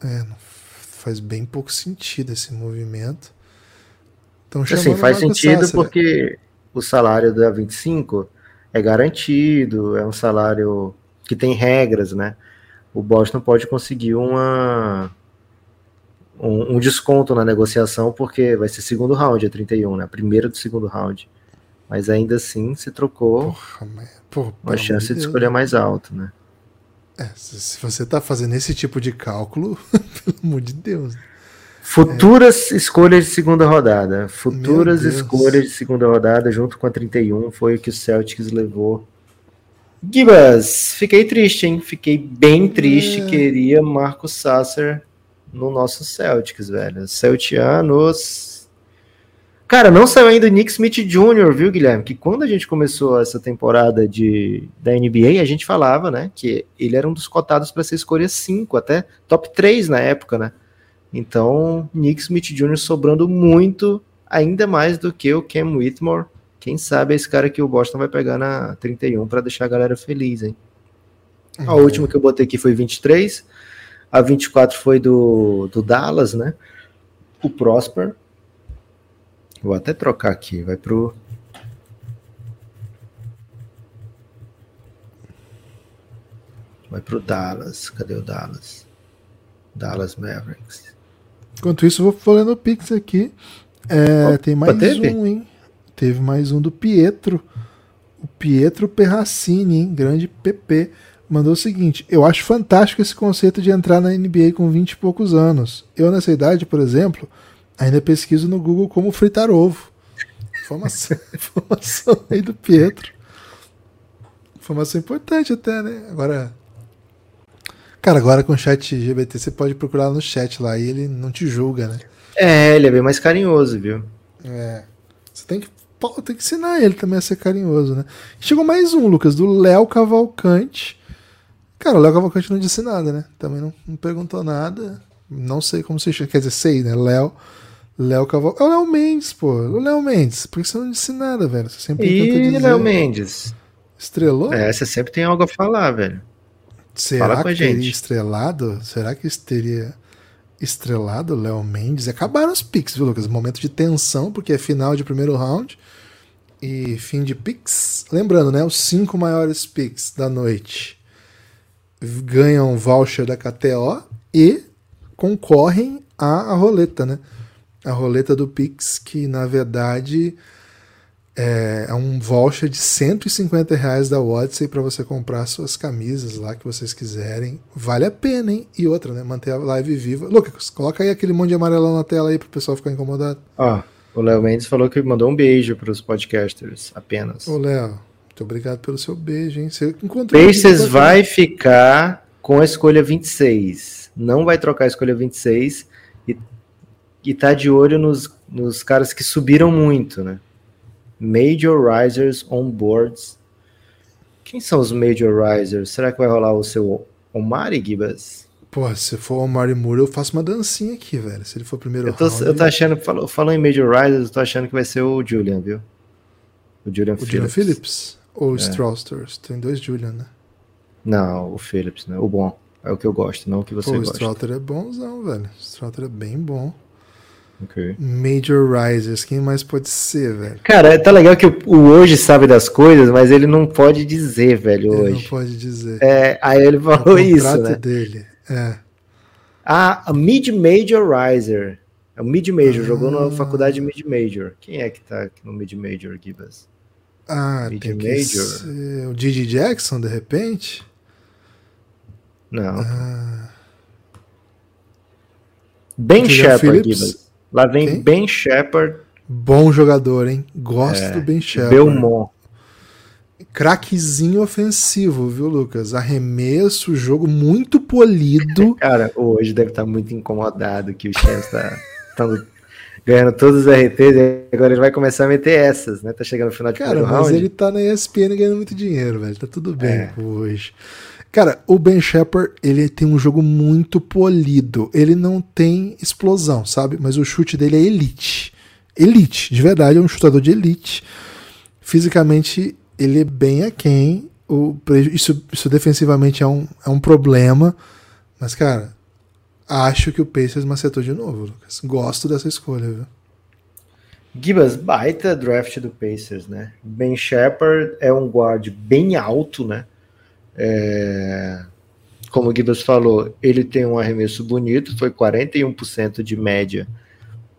É, faz bem pouco sentido esse movimento. Então, assim, faz sentido Sasser. porque o salário da 25 é garantido, é um salário que tem regras, né? O Boston pode conseguir uma um, um, desconto na negociação, porque vai ser segundo round, é 31, né? Primeiro do segundo round. Mas ainda assim se trocou porra, mas, porra, uma chance de, escolher mais alto, né? É, se você tá fazendo esse tipo de cálculo, <laughs> pelo amor de Deus. Futuras é. escolhas de segunda rodada. Futuras escolhas de segunda rodada, junto com a 31, foi o que o Celtics levou. Gibas, fiquei triste, hein? Fiquei bem triste. É. Queria Marco Sasser no nosso Celtics, velho. Celtianos. Cara, não saiu ainda o Nick Smith Jr., viu, Guilherme? Que quando a gente começou essa temporada de, da NBA, a gente falava, né, que ele era um dos cotados para ser escolha 5, até top 3 na época, né? Então, Nick Smith Jr. sobrando muito, ainda mais do que o Cam Whitmore. Quem sabe é esse cara que o Boston vai pegar na 31 para deixar a galera feliz, hein? A uhum. última que eu botei aqui foi 23. A 24 foi do, do Dallas, né? O Prosper. Vou até trocar aqui, vai pro. Vai pro Dallas. Cadê o Dallas? Dallas Mavericks. Enquanto isso, vou falando o Pix aqui. É, Opa, tem mais teve? um, hein? Teve mais um do Pietro. O Pietro Perracini, hein? Grande PP. Mandou o seguinte: Eu acho fantástico esse conceito de entrar na NBA com 20 e poucos anos. Eu, nessa idade, por exemplo, ainda pesquiso no Google como fritar ovo. Informação, <laughs> informação aí do Pietro. Informação importante até, né? Agora. Cara, agora com o chat GBT você pode procurar no chat lá e ele não te julga, né? É, ele é bem mais carinhoso, viu? É. Você tem que, pô, tem que ensinar ele também a ser carinhoso, né? Chegou mais um, Lucas, do Léo Cavalcante. Cara, o Léo Cavalcante não disse nada, né? Também não, não perguntou nada. Não sei como se chama. Quer dizer, sei, né? Léo. Léo Cavalcante. É o Léo Mendes, pô. O Léo Mendes. Por que você não disse nada, velho? Você sempre tenta E dizer. Léo Mendes? Estrelou? É, você sempre tem algo a falar, velho. Será fala com a que teria estrelado? Será que teria estrelado o Léo Mendes? Acabaram os picks, viu, Lucas? Momento de tensão, porque é final de primeiro round e fim de picks. Lembrando, né? Os cinco maiores picks da noite ganham um voucher da KTO e concorrem à, à roleta, né? A roleta do Pix, que na verdade é, é um voucher de 150 reais da Odyssey para você comprar suas camisas lá que vocês quiserem. Vale a pena, hein? E outra, né? Manter a live viva. Lucas, coloca aí aquele monte de amarelão na tela aí pro pessoal ficar incomodado. Ó, o Léo Mendes falou que mandou um beijo pros podcasters apenas. Ô, Léo, muito obrigado pelo seu beijo, hein? Você encontrou. Pacers vai ficar com a escolha 26. Não vai trocar a escolha 26 e, e tá de olho nos, nos caras que subiram muito, né? Major Risers on boards. Quem são os Major Risers? Será que vai rolar o seu Omari Gibas? Pô, se for o Mari Moore, eu faço uma dancinha aqui, velho. Se ele for primeiro Eu tô, round, eu tô achando, falou, falou em Major Risers, eu tô achando que vai ser o Julian, viu? O Julian o Phillips. Julian Phillips ou o É. Strouster? Tem dois Julian, né? Não, o Phillips, né? O bom. É o que eu gosto, não o que você Pô, o gosta. Strouter é bonzão, velho. O Strouter é bem bom. Ok. Major Risers, quem mais pode ser, velho? Cara, tá legal que o, o hoje sabe das coisas, mas ele não pode dizer, velho, Ele hoje. não pode dizer. É, aí ele É o falou isso, né? dele. É. Ah, Mid-Major Riser. É o Mid-Major, Ah. jogou na faculdade Mid-Major. Quem é que tá no Mid-Major, Gibas? Ah, Mid tem Major. o Didi Jackson, de repente? Não. Ah, Ben Shepard. Lá vem Quem? Ben Shepard, bom jogador, hein? Gosto do Ben Shepard. Belmont. Craquezinho ofensivo, viu, Lucas? Arremesso, jogo muito polido. <laughs> Cara, hoje deve estar muito incomodado que o Shams tá <laughs> tando- ganhando todos os RTs e agora ele vai começar a meter essas, né? Tá chegando no final de Cara, mas round. ele tá na ESPN ganhando muito dinheiro, velho. Tá tudo bem É. hoje. Cara, o Ben Shepard, ele tem um jogo muito polido. Ele não tem explosão, sabe? Mas o chute dele é elite. Elite, de verdade, é um chutador de elite. Fisicamente, ele é bem aquém. O isso, isso defensivamente é um, é um problema. Mas, cara, acho que o Pacers macetou de novo, Lucas. Gosto dessa escolha, viu? Gibas, baita draft do Pacers, né? Ben Shepard é um guard bem alto, né? É, Como o Gibas falou, ele tem um arremesso bonito, foi 41% de média,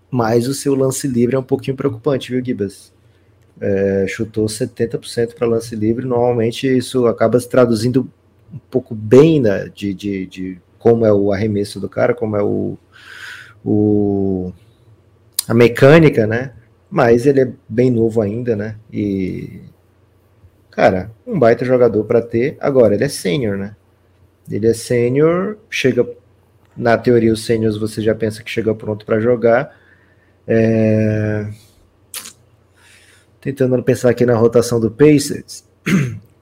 mas o seu lance livre é um pouquinho preocupante, viu, Gibas? É, chutou 70% para lance livre, normalmente isso acaba se traduzindo um pouco bem né, de, de, de como é o arremesso do cara, como é o, o a mecânica, né? Mas ele é bem novo ainda, né? E cara, um baita jogador para ter. Agora, ele é sênior, né? Ele é sênior, chega na teoria os sêniors você já pensa que chega pronto para jogar. É... Tentando pensar aqui na rotação do Pacers.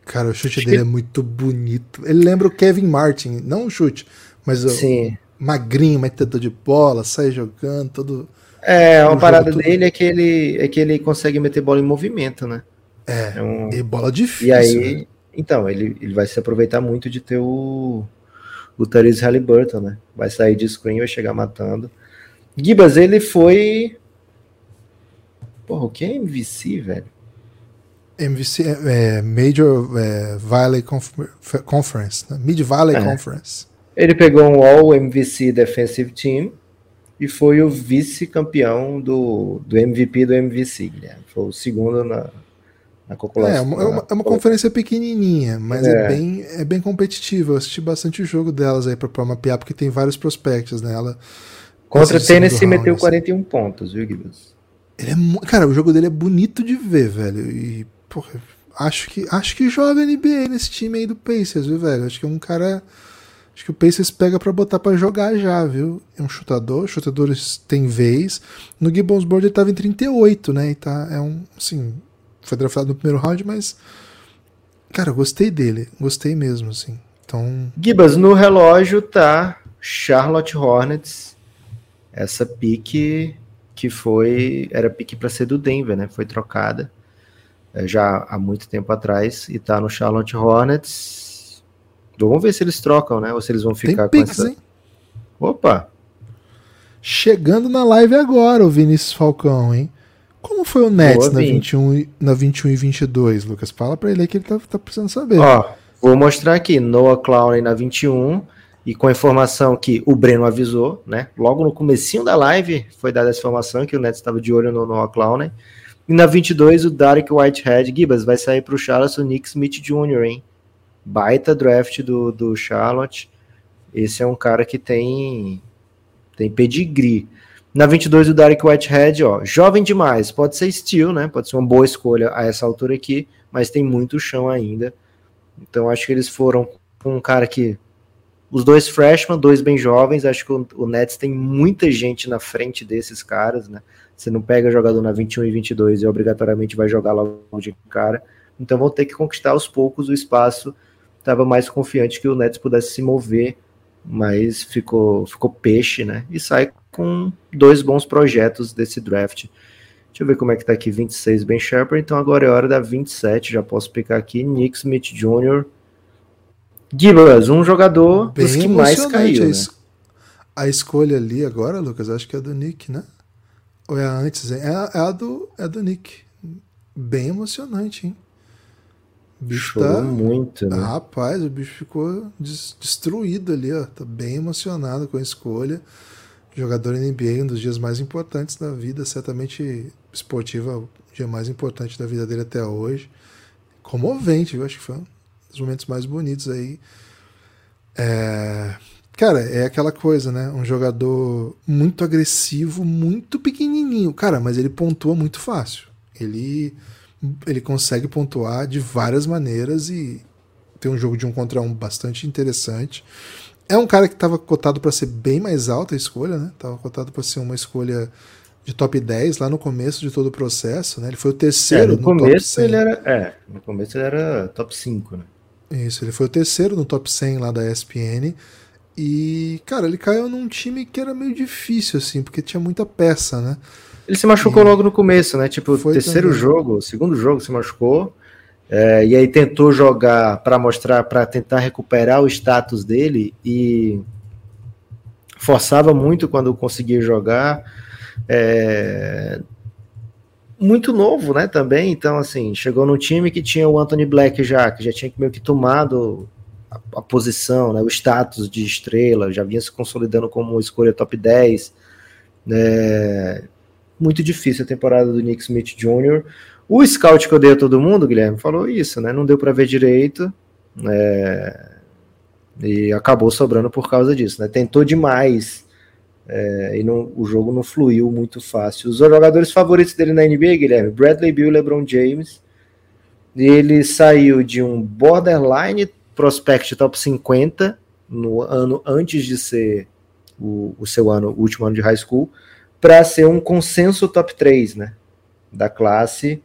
Cara, o chute Acho dele que- é muito bonito. Ele lembra o Kevin Martin, não o chute, mas o Sim. magrinho, metedor de bola, sai jogando, todo. É, uma parada todo- dele é que ele é que ele consegue meter bola em movimento, né? É, É um- e bola difícil. E aí, né? então, ele, ele vai se aproveitar muito de ter o, o Therese Halliburton, né? Vai sair de screen, vai chegar matando. Gibas, ele foi. Porra, o que é MVC, velho? MVC é, é, Major é, Valley Confer- Conference, né? Mid Valley É. Conference. Ele pegou um All MVC Defensive Team, e foi o vice-campeão do, do MVP do MVC, Guilherme. Foi o segundo na, na É, é uma, é uma, é uma conferência pequenininha, mas é. é. bem, é bem competitiva. Eu assisti bastante o jogo delas aí pra, mapear, porque tem vários prospectos nela. Contra Tennessee meteu 41 pontos, viu, Guilherme? Ele é, cara, o jogo dele é bonito de ver, velho. E, porra, acho que, acho que joga NBA nesse time aí do Pacers, viu, velho? Acho que é um cara. Acho que o Pacers pega para botar para jogar já, viu? É um chutador, chutadores tem vez. No Gibbons Board ele tava em 38, né? E tá, é um, assim, foi draftado no primeiro round, mas cara, gostei dele, gostei mesmo, assim. Então, Gibas no relógio tá Charlotte Hornets. Essa pique que foi era pique para ser do Denver, né? Foi trocada é, já há muito tempo atrás e tá no Charlotte Hornets. Vamos ver se eles trocam, né? Ou se eles vão ficar Tem com essa. Hein? Opa! Chegando na live agora, o Vinícius Falcão, hein? Como foi o Nets na 21, na 21 e 22, Lucas? Fala pra ele aí que ele tá, tá precisando saber. Ó, vou mostrar aqui. Noah Clowney na 21 e com a informação que o Breno avisou, né? Logo no comecinho da live foi dada essa informação que o Nets estava de olho no Noah Clowney. E na 22, o Derek Whitehead, Gibas, vai sair para o Charlotte o Nick Smith Jr., hein? Baita draft do, do Charlotte. Esse é um cara que tem, tem pedigree. Na 22, o Derek Whitehead, ó, jovem demais, pode ser steel, né? Pode ser uma boa escolha a essa altura aqui, mas tem muito chão ainda. Então acho que eles foram com um cara que os dois freshmen, dois bem jovens, acho que o, o Nets tem muita gente na frente desses caras, né? Você não pega jogador na 21 e 22 e obrigatoriamente vai jogar logo de cara. Então vão ter que conquistar aos poucos o espaço. Estava mais confiante que o Nets pudesse se mover, mas ficou, ficou peixe, né? E sai com dois bons projetos desse draft. Deixa eu ver como é que tá aqui, 26 Ben Shepard, então agora é hora da 27, já posso picar aqui, Nick Smith Jr., Gibas, um jogador Bem dos que mais caiu, a, es né? a escolha ali agora, Lucas, acho que é do Nick, né? Ou é a antes? É a, é a do, é do Nick. Bem emocionante, hein? O bicho Chorou tá... muito, né? rapaz, o bicho ficou des destruído ali, ó. Tá bem emocionado com a escolha jogador NBA, um dos dias mais importantes da vida, certamente esportiva, o dia mais importante da vida dele até hoje. Comovente, eu acho que foi um dos momentos mais bonitos aí. É... Cara, é aquela coisa, né? Um jogador muito agressivo, muito pequenininho. Cara, mas ele pontua muito fácil. Ele, ele consegue pontuar de várias maneiras e tem um jogo de um contra um bastante interessante. É um cara que estava cotado para ser bem mais alta a escolha, né? Tava cotado para ser uma escolha de top 10 lá no começo de todo o processo, né? Ele foi o terceiro é, no, no começo ele era, é, no começo ele era top 5, né? Isso, ele foi o terceiro no top 100 lá da ESPN. E, cara, ele caiu num time que era meio difícil, assim, porque tinha muita peça, né? Ele se machucou e... logo no começo, né? Tipo, o terceiro também. jogo, segundo jogo se machucou. É, e aí tentou jogar para mostrar, para tentar recuperar o status dele e forçava muito quando conseguia jogar. É, muito novo, né, também, então assim, chegou no time que tinha o Anthony Black já, que já tinha meio que tomado a, a posição, né, o status de estrela, já vinha se consolidando como escolha top 10, é, muito difícil a temporada do Nick Smith Jr., o scout que eu dei a todo mundo, Guilherme, falou isso, né? Não deu para ver direito. É, e acabou sobrando por causa disso, né? Tentou demais é, e não, o jogo não fluiu muito fácil. Os jogadores favoritos dele na NBA, Guilherme, Bradley Bill, LeBron James. Ele saiu de um borderline prospect top 50 no ano antes de ser o, o seu ano, o último ano de high school, para ser um consenso top 3, né? Da classe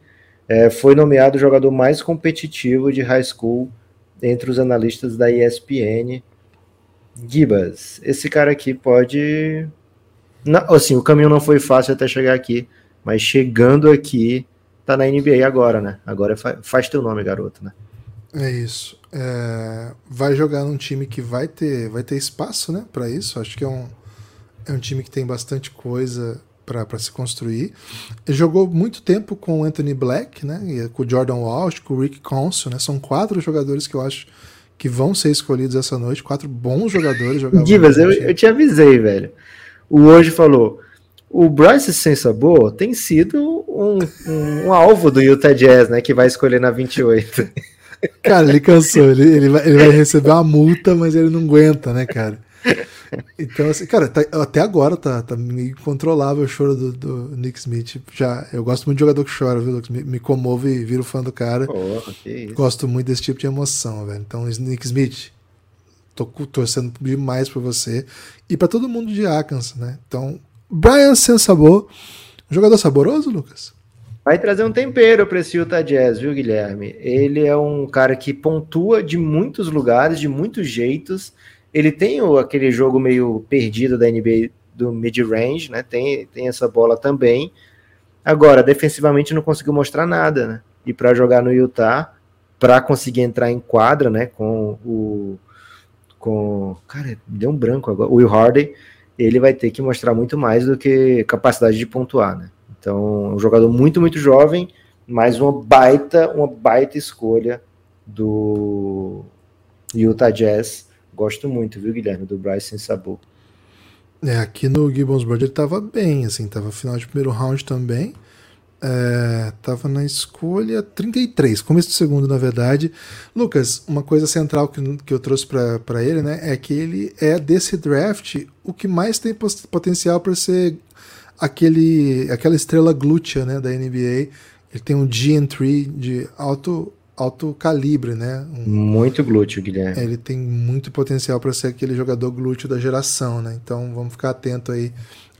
é, foi nomeado o jogador mais competitivo de high school entre os analistas da ESPN. Gibas, esse cara aqui pode. Não, assim, o caminho não foi fácil até chegar aqui, mas chegando aqui, tá na NBA agora, né? Agora faz, faz teu nome, garoto, né? É isso. É, vai jogar num time que vai ter, vai ter espaço, né, para isso. Acho que é um, é um time que tem bastante coisa para se construir. Ele jogou muito tempo com o Anthony Black, né? com o Jordan Walsh, com o Rick Consul, né? São quatro jogadores que eu acho que vão ser escolhidos essa noite. Quatro bons jogadores. Divas, eu, eu te avisei, velho. O hoje falou: o Bryce sem sabor tem sido um, um, um, alvo do Utah Jazz, né? Que vai escolher na 28. Cara, ele cansou, ele, ele, vai, ele vai <laughs> receber uma multa, mas ele não aguenta, né, cara? <laughs> Então, assim, cara, tá, até agora tá, tá meio incontrolável o choro do, do, Nick Smith. Já, eu gosto muito de jogador que chora, viu, Me, me comove e viro fã do cara. Porra, gosto muito desse tipo de emoção, velho. Então, Nick Smith, tô torcendo demais por você e para todo mundo de Arkansas, né? Então, Brian sem sabor, jogador saboroso, Lucas? Vai trazer um tempero para esse Utah Jazz, viu, Guilherme? Ele é um cara que pontua de muitos lugares, de muitos jeitos ele tem o, aquele jogo meio perdido da NBA do mid-range, né? Tem, tem essa bola também. Agora, defensivamente não conseguiu mostrar nada, né? E para jogar no Utah, para conseguir entrar em quadra, né? Com o. Com. Cara, deu um branco agora. O Will Hardy, ele vai ter que mostrar muito mais do que capacidade de pontuar, né? Então, um jogador muito, muito jovem, mas uma baita, uma baita escolha do Utah Jazz Gosto muito, viu, Guilherme, do Bryce sem sabor. É, aqui no Gibbons Bird ele tava bem, assim, tava final de primeiro round também. É, tava na escolha 33, começo do segundo, na verdade. Lucas, uma coisa central que, que eu trouxe para ele, né, é que ele é desse draft o que mais tem potencial para ser aquele, aquela estrela glútea, né, da NBA. Ele tem um GN3 de alto alto calibre, né? Um, muito glúteo, Guilherme. Ele tem muito potencial para ser aquele jogador glúteo da geração, né? Então vamos ficar atento aí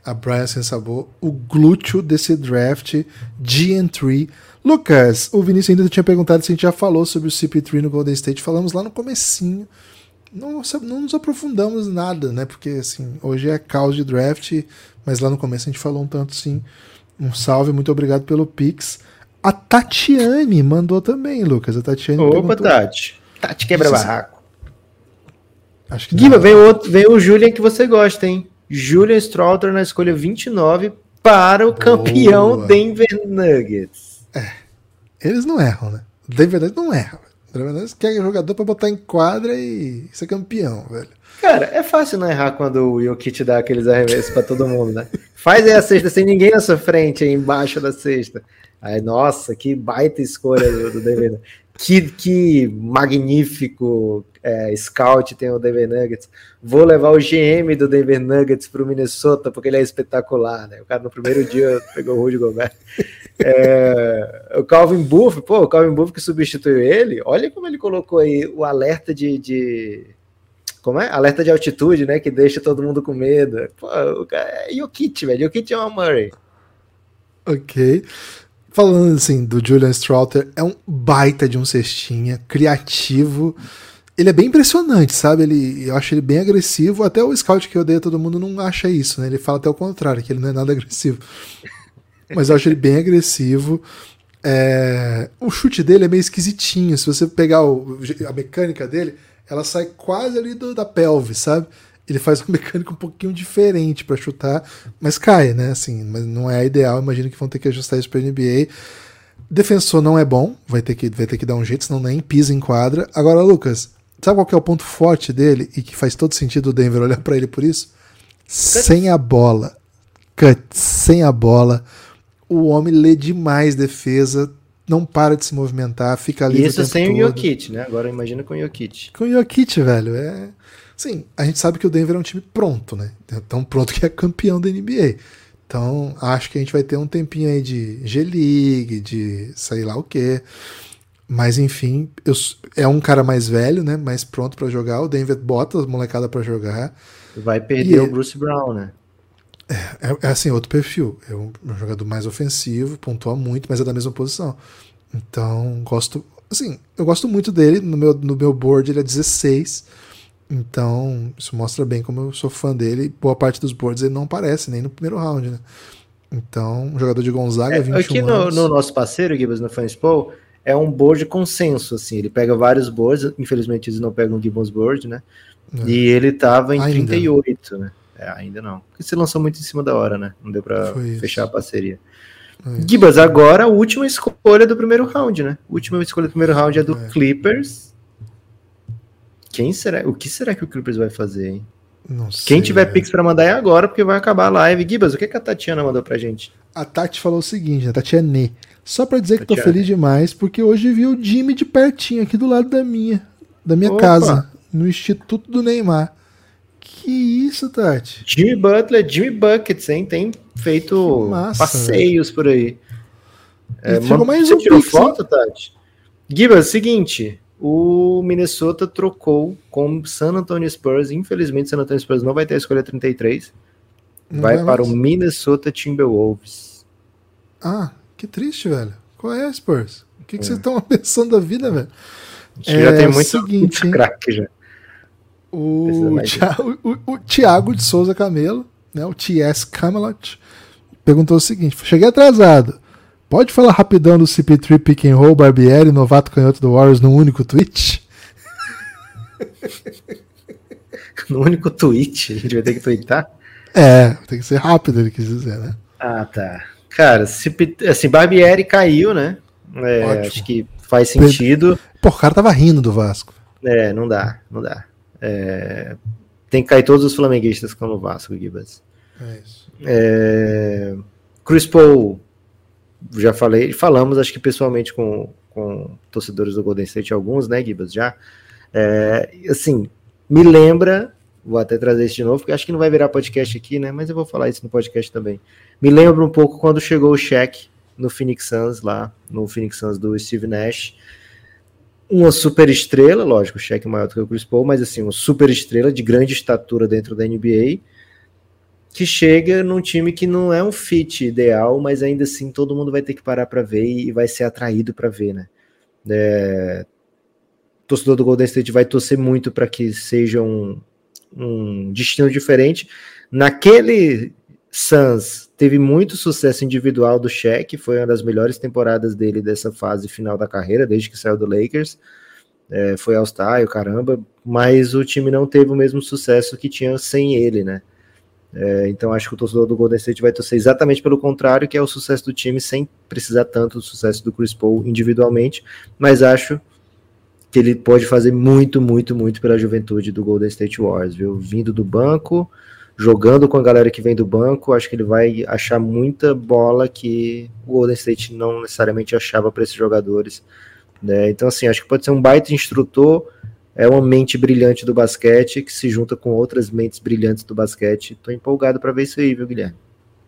a Brian Sem Sabor, o glúteo desse draft GN3. Lucas, o Vinícius ainda tinha perguntado se a gente já falou sobre o CP3 no Golden State. Falamos lá no comecinho. Não, não nos aprofundamos nada, né? Porque assim, hoje é caos de draft, mas lá no começo a gente falou um tanto sim. Um salve, muito obrigado pelo Pix. A Tatiane mandou também, Lucas. A Tatiane Opa, perguntou... Tati. Tati quebra barraco. Acho que Guiba, vem, outro, vem o Julian que você gosta, hein? Julian Strouter na escolha 29 para o Boa. campeão Denver Nuggets. É. Eles não erram, né? Denver Nuggets não erra. Denver Nuggets quer jogador para botar em quadra e ser campeão, velho. Cara, é fácil não errar quando o Jokic dá aqueles arremessos para todo mundo, né? Faz aí a cesta sem ninguém na sua frente, aí embaixo da cesta. Aí, nossa, que baita escolha do, do Denver que, que magnífico é, scout tem o Denver Nuggets. Vou levar o GM do Denver Nuggets para o Minnesota porque ele é espetacular, né? O cara no primeiro dia pegou o Rudy Gobert. É, o Calvin Buff, pô, o Calvin Buff que substituiu ele, olha como ele colocou aí o alerta de, de como é? Alerta de altitude, né? Que deixa todo mundo com medo. Pô, o cara é Jokic, velho. Jokic é uma Murray. Ok. Falando assim do Julian Strouter, é um baita de um cestinha, criativo. Ele é bem impressionante, sabe? Ele, eu acho ele bem agressivo. Até o scout que odeia todo mundo não acha isso, né? Ele fala até o contrário, que ele não é nada agressivo. Mas eu acho ele bem agressivo. É... O chute dele é meio esquisitinho. Se você pegar o... a mecânica dele, ela sai quase ali do, da pelve, sabe? Ele faz <laughs> uma mecânica um pouquinho diferente para chutar, mas cai, né? Assim, mas não é ideal. Imagino que vão ter que ajustar isso para NBA. Defensor não é bom, vai ter que vai ter que dar um jeito, senão nem pisa em quadra. Agora, Lucas, sabe qual que é o ponto forte dele e que faz todo sentido o Denver olhar para ele por isso? Sem a bola, cut, sem a bola, o homem lê demais defesa, não para de se movimentar, fica ali. Isso sem todo. o Jokic, né? Agora imagina com o Jokic. Com o Jokic, velho, é Sim, a gente sabe que o Denver é um time pronto, né? Tão pronto que é campeão da NBA. Então, acho que a gente vai ter um tempinho aí de G-League, de sei lá o quê. Mas, enfim, eu, é um cara mais velho, né? Mais pronto para jogar. O Denver bota a molecada para jogar. Vai perder o Bruce Brown, né? É, é, é, assim, outro perfil. É um, um, jogador mais ofensivo, pontua muito, mas é da mesma posição. Então, gosto. Assim, eu gosto muito dele. No meu, no meu board ele é 16. Então, isso mostra bem como eu sou fã dele. Boa parte dos boards ele não aparece nem no primeiro round, né? Então, um jogador de Gonzaga, é, 21 aqui no, anos. no nosso parceiro, Gibbons, no Fanspo, é um board consenso, assim. Ele pega vários boards, infelizmente eles não pegam o Gibbons board, né? É. E ele tava em ainda. 38, né? É, ainda não. Porque você lançou muito em cima da hora, né? Não deu pra fechar a parceria. É Gibas, agora a última escolha do primeiro round, né? A última escolha do primeiro round é do é. Clippers quem será? O que será que o Clippers vai fazer, hein? Não Quem sei, tiver velho. Pix pra mandar é agora, porque vai acabar a live. Gibas, o que, que a Tatiana mandou pra gente? A Tati falou o seguinte, a Tatiane. Só pra dizer que tô feliz demais, porque hoje vi o Jimmy de pertinho, aqui do lado da minha, da minha Opa. casa, no Instituto do Neymar. Que isso, Tati? Jimmy Butler, Jimmy Buckets, hein? Tem feito massa, passeios por aí. É, mais você um tirou Pix, hein? foto, Tati? Gibas, seguinte. O Minnesota trocou com o San Antonio Spurs. Infelizmente, o San Antonio Spurs não vai ter a escolha 33. Não vai vai para o? Minnesota Timberwolves. Ah, que triste, velho. Qual é, Spurs? O que, que É. vocês estão <laughs> pensando da vida, velho? Que já É, tem muito, seguinte, muito <laughs> craque já. O, Thiago, o, o Thiago de Souza Camelo, né, o TS Camelot, perguntou o seguinte: cheguei atrasado. Pode falar rapidão do CP3 Pick and Roll Barbieri, novato canhoto do Warriors, no único tweet? <laughs> No único tweet, a gente vai ter que twittar. É, tem que ser rápido, ele quis dizer, né? Ah, tá. Cara, se, assim, Barbieri caiu, né? É, acho que faz sentido. Pô, o cara tava rindo do Vasco. É, não dá, não dá. É, tem que cair todos os flamenguistas estão no Vasco, Gibas. É isso. É, Chris Paul, já falei, falamos, acho que pessoalmente com, com torcedores do Golden State, alguns, né, Gibas, já. É, assim, me lembra, vou até trazer isso de novo, porque acho que não vai virar podcast aqui, né, mas eu vou falar isso no podcast também. Me lembra um pouco quando chegou o Shaq no Phoenix Suns, lá, no Phoenix Suns do Steve Nash, uma super estrela, lógico, o Shaq é maior do que o Chris Paul, mas assim, uma super estrela de grande estatura dentro da NBA, que chega num time que não é um fit ideal, mas ainda assim todo mundo vai ter que parar para ver e vai ser atraído para ver, né? É, o torcedor do Golden State vai torcer muito para que seja um, um destino diferente. Naquele Suns teve muito sucesso individual do Shaq, foi uma das melhores temporadas dele dessa fase final da carreira, desde que saiu do Lakers. É, foi All-Star, caramba, mas o time não teve o mesmo sucesso que tinha sem ele, né? É, então acho que o torcedor do Golden State vai torcer exatamente pelo contrário, que é o sucesso do time sem precisar tanto do sucesso do Chris Paul individualmente, mas acho que ele pode fazer muito, muito, muito pela juventude do Golden State Warriors, viu? Vindo do banco, jogando com a galera que vem do banco, acho que ele vai achar muita bola que o Golden State não necessariamente achava para esses jogadores. Né? Então, assim, acho que pode ser um baita instrutor, é uma mente brilhante do basquete que se junta com outras mentes brilhantes do basquete. Tô empolgado para ver isso aí, viu, Guilherme?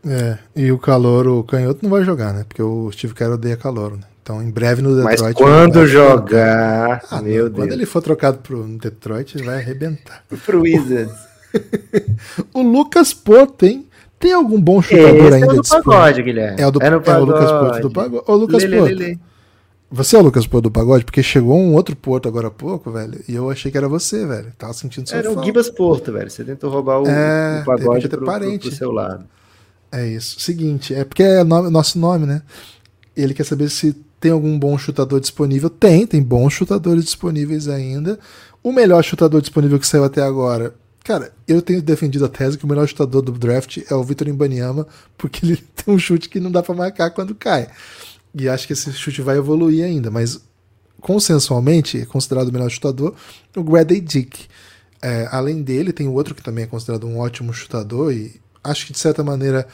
É, e o calor, o canhoto não vai jogar, né? Porque o Steve Kerr odeia calor, né? Então, em breve no Mas Detroit. quando vai- jogar, Ah, meu não, Quando Deus. ele for trocado pro Detroit, ele vai arrebentar. <laughs> Pro Wizards. <laughs> O Lucas Porto, hein? Tem algum bom chutador Esse é ainda o do pagode, Guilherme. É o, do, no é o Lucas Porto do Pagode. Ô, Lucas lê, Porto, lê, lê. Você é o Lucas Porto do Pagode? Porque chegou um outro Porto agora há pouco, velho, e eu achei que era você, velho. Tava sentindo sua Era o falta. Gibas Porto, velho. Você tentou roubar o, É, o de pagode pro, pro, parente. pro seu lado. É isso. Seguinte, é porque é nome- nosso nome, né? Ele quer saber se tem algum bom chutador disponível. Tem, tem bons chutadores disponíveis ainda. O melhor chutador disponível que saiu até agora. Cara, eu tenho defendido a tese que o melhor chutador do draft é o Vitor Imbaniama, porque ele <laughs> tem um chute que não dá pra marcar quando cai. E acho que esse chute vai evoluir ainda, mas consensualmente é considerado o melhor chutador o Grady Dick. É, além dele, tem o outro que também é considerado um ótimo chutador e acho que de certa maneira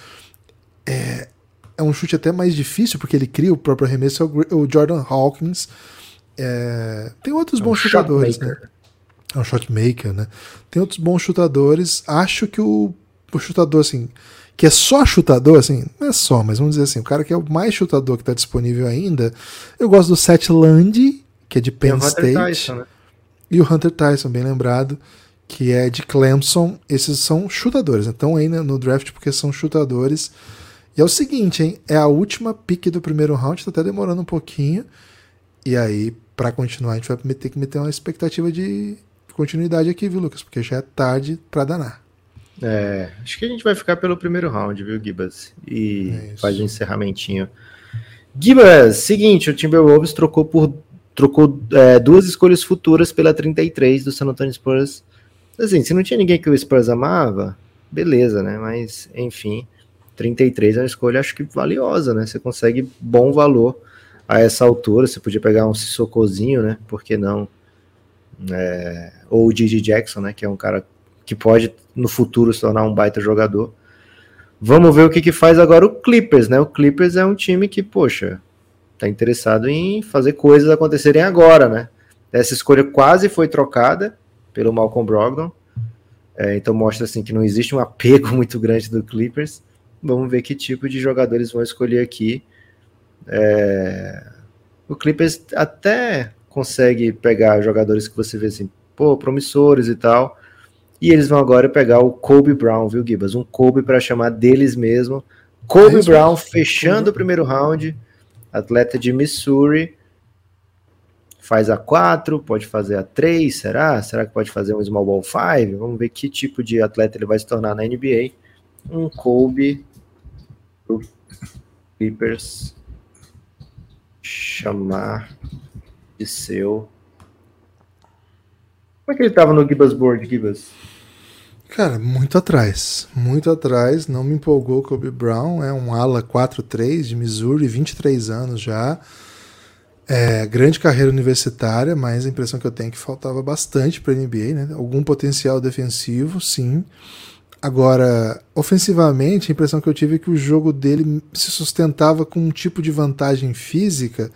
é, é um chute até mais difícil porque ele cria o próprio arremesso, é o, Jordan Hawkins. É, tem outros É um bons chutadores, né? É um shotmaker, né? Tem outros bons chutadores. Acho que o, o chutador, assim, que é só chutador, assim, não é só, mas vamos dizer assim, o cara que é o mais chutador que tá disponível ainda. Eu gosto do Seth Land, que é de Penn Hunter State. Tyson, né? E o Hunter Tyson, bem lembrado, que é de Clemson. Esses são chutadores, né? estão aí né, no draft porque são chutadores. E é o seguinte, hein? É a última pick do primeiro round, tá até demorando um pouquinho. E aí, pra continuar, a gente vai ter que meter uma expectativa de continuidade aqui, viu, Lucas? Porque já é tarde pra danar. É, acho que a gente vai ficar pelo primeiro round, viu, Gibas? E É faz um encerramentinho. Gibas, seguinte, o Timberwolves trocou por trocou é, duas escolhas futuras pela 33 do San Antonio Spurs. Assim, se não tinha ninguém que o Spurs amava, beleza, né? Mas, enfim, 33 é uma escolha, acho que valiosa, né? Você consegue bom valor a essa altura. Você podia pegar um Sissocozinho, né? Por que não? É, ou o Gigi Jackson, né? Que é um cara que pode no futuro se tornar um baita jogador. Vamos ver o que, que faz agora o Clippers, né? O Clippers é um time que, poxa, tá interessado em fazer coisas acontecerem agora, né? Essa escolha quase foi trocada pelo Malcolm Brogdon, é, então mostra assim que não existe um apego <laughs> muito grande do Clippers. Vamos ver que tipo de jogadores vão escolher aqui. É, o Clippers até consegue pegar jogadores que você vê assim, pô, promissores e tal, e eles vão agora pegar o Kobe Brown, viu, Gibas? Um Kobe para chamar deles mesmo. Kobe é Brown fechando o primeiro round. Atleta de Missouri. Faz a 4, pode fazer a 3, será? Será que pode fazer um small ball 5? Vamos ver que tipo de atleta ele vai se tornar na NBA. Um Kobe Clippers chamar de seu como é que ele tava no Gibas Board, Gibas? Cara, muito atrás. Muito atrás. Não me empolgou Kobe Brown. É um ala 4-3 de Missouri, 23 anos já. É, grande carreira universitária, mas a impressão que eu tenho é que faltava bastante para a NBA, né? Algum potencial defensivo, sim. Agora, ofensivamente, a impressão que eu tive é que o jogo dele se sustentava com um tipo de vantagem física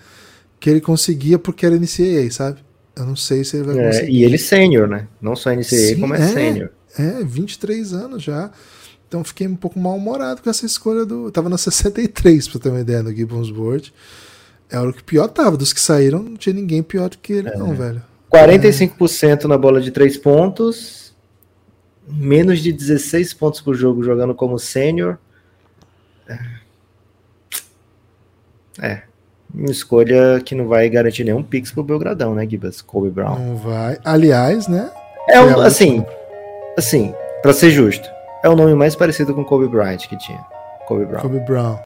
que ele conseguia porque era NCAA, sabe? Eu não sei se ele vai é, conseguir. E ele sênior, né? Não só NCAA, Sim, como é, é sênior. É, 23 anos já. Então fiquei um pouco mal-humorado com essa escolha do. Eu tava na 63, pra ter uma ideia, no Gibbons Board. É o que pior tava. Dos que saíram, não tinha ninguém pior do que ele, é. não, velho. 45% é. na bola de 3 pontos. Menos de 16 pontos por jogo jogando como sênior. É. Uma escolha que não vai garantir nenhum pix pro Belgradão, né, Gibas? Kobe Brown. Não vai. Aliás, né? É um, assim, assim, para ser justo, é o nome mais parecido com Kobe Bryant que tinha. Kobe Brown. Kobe Brown.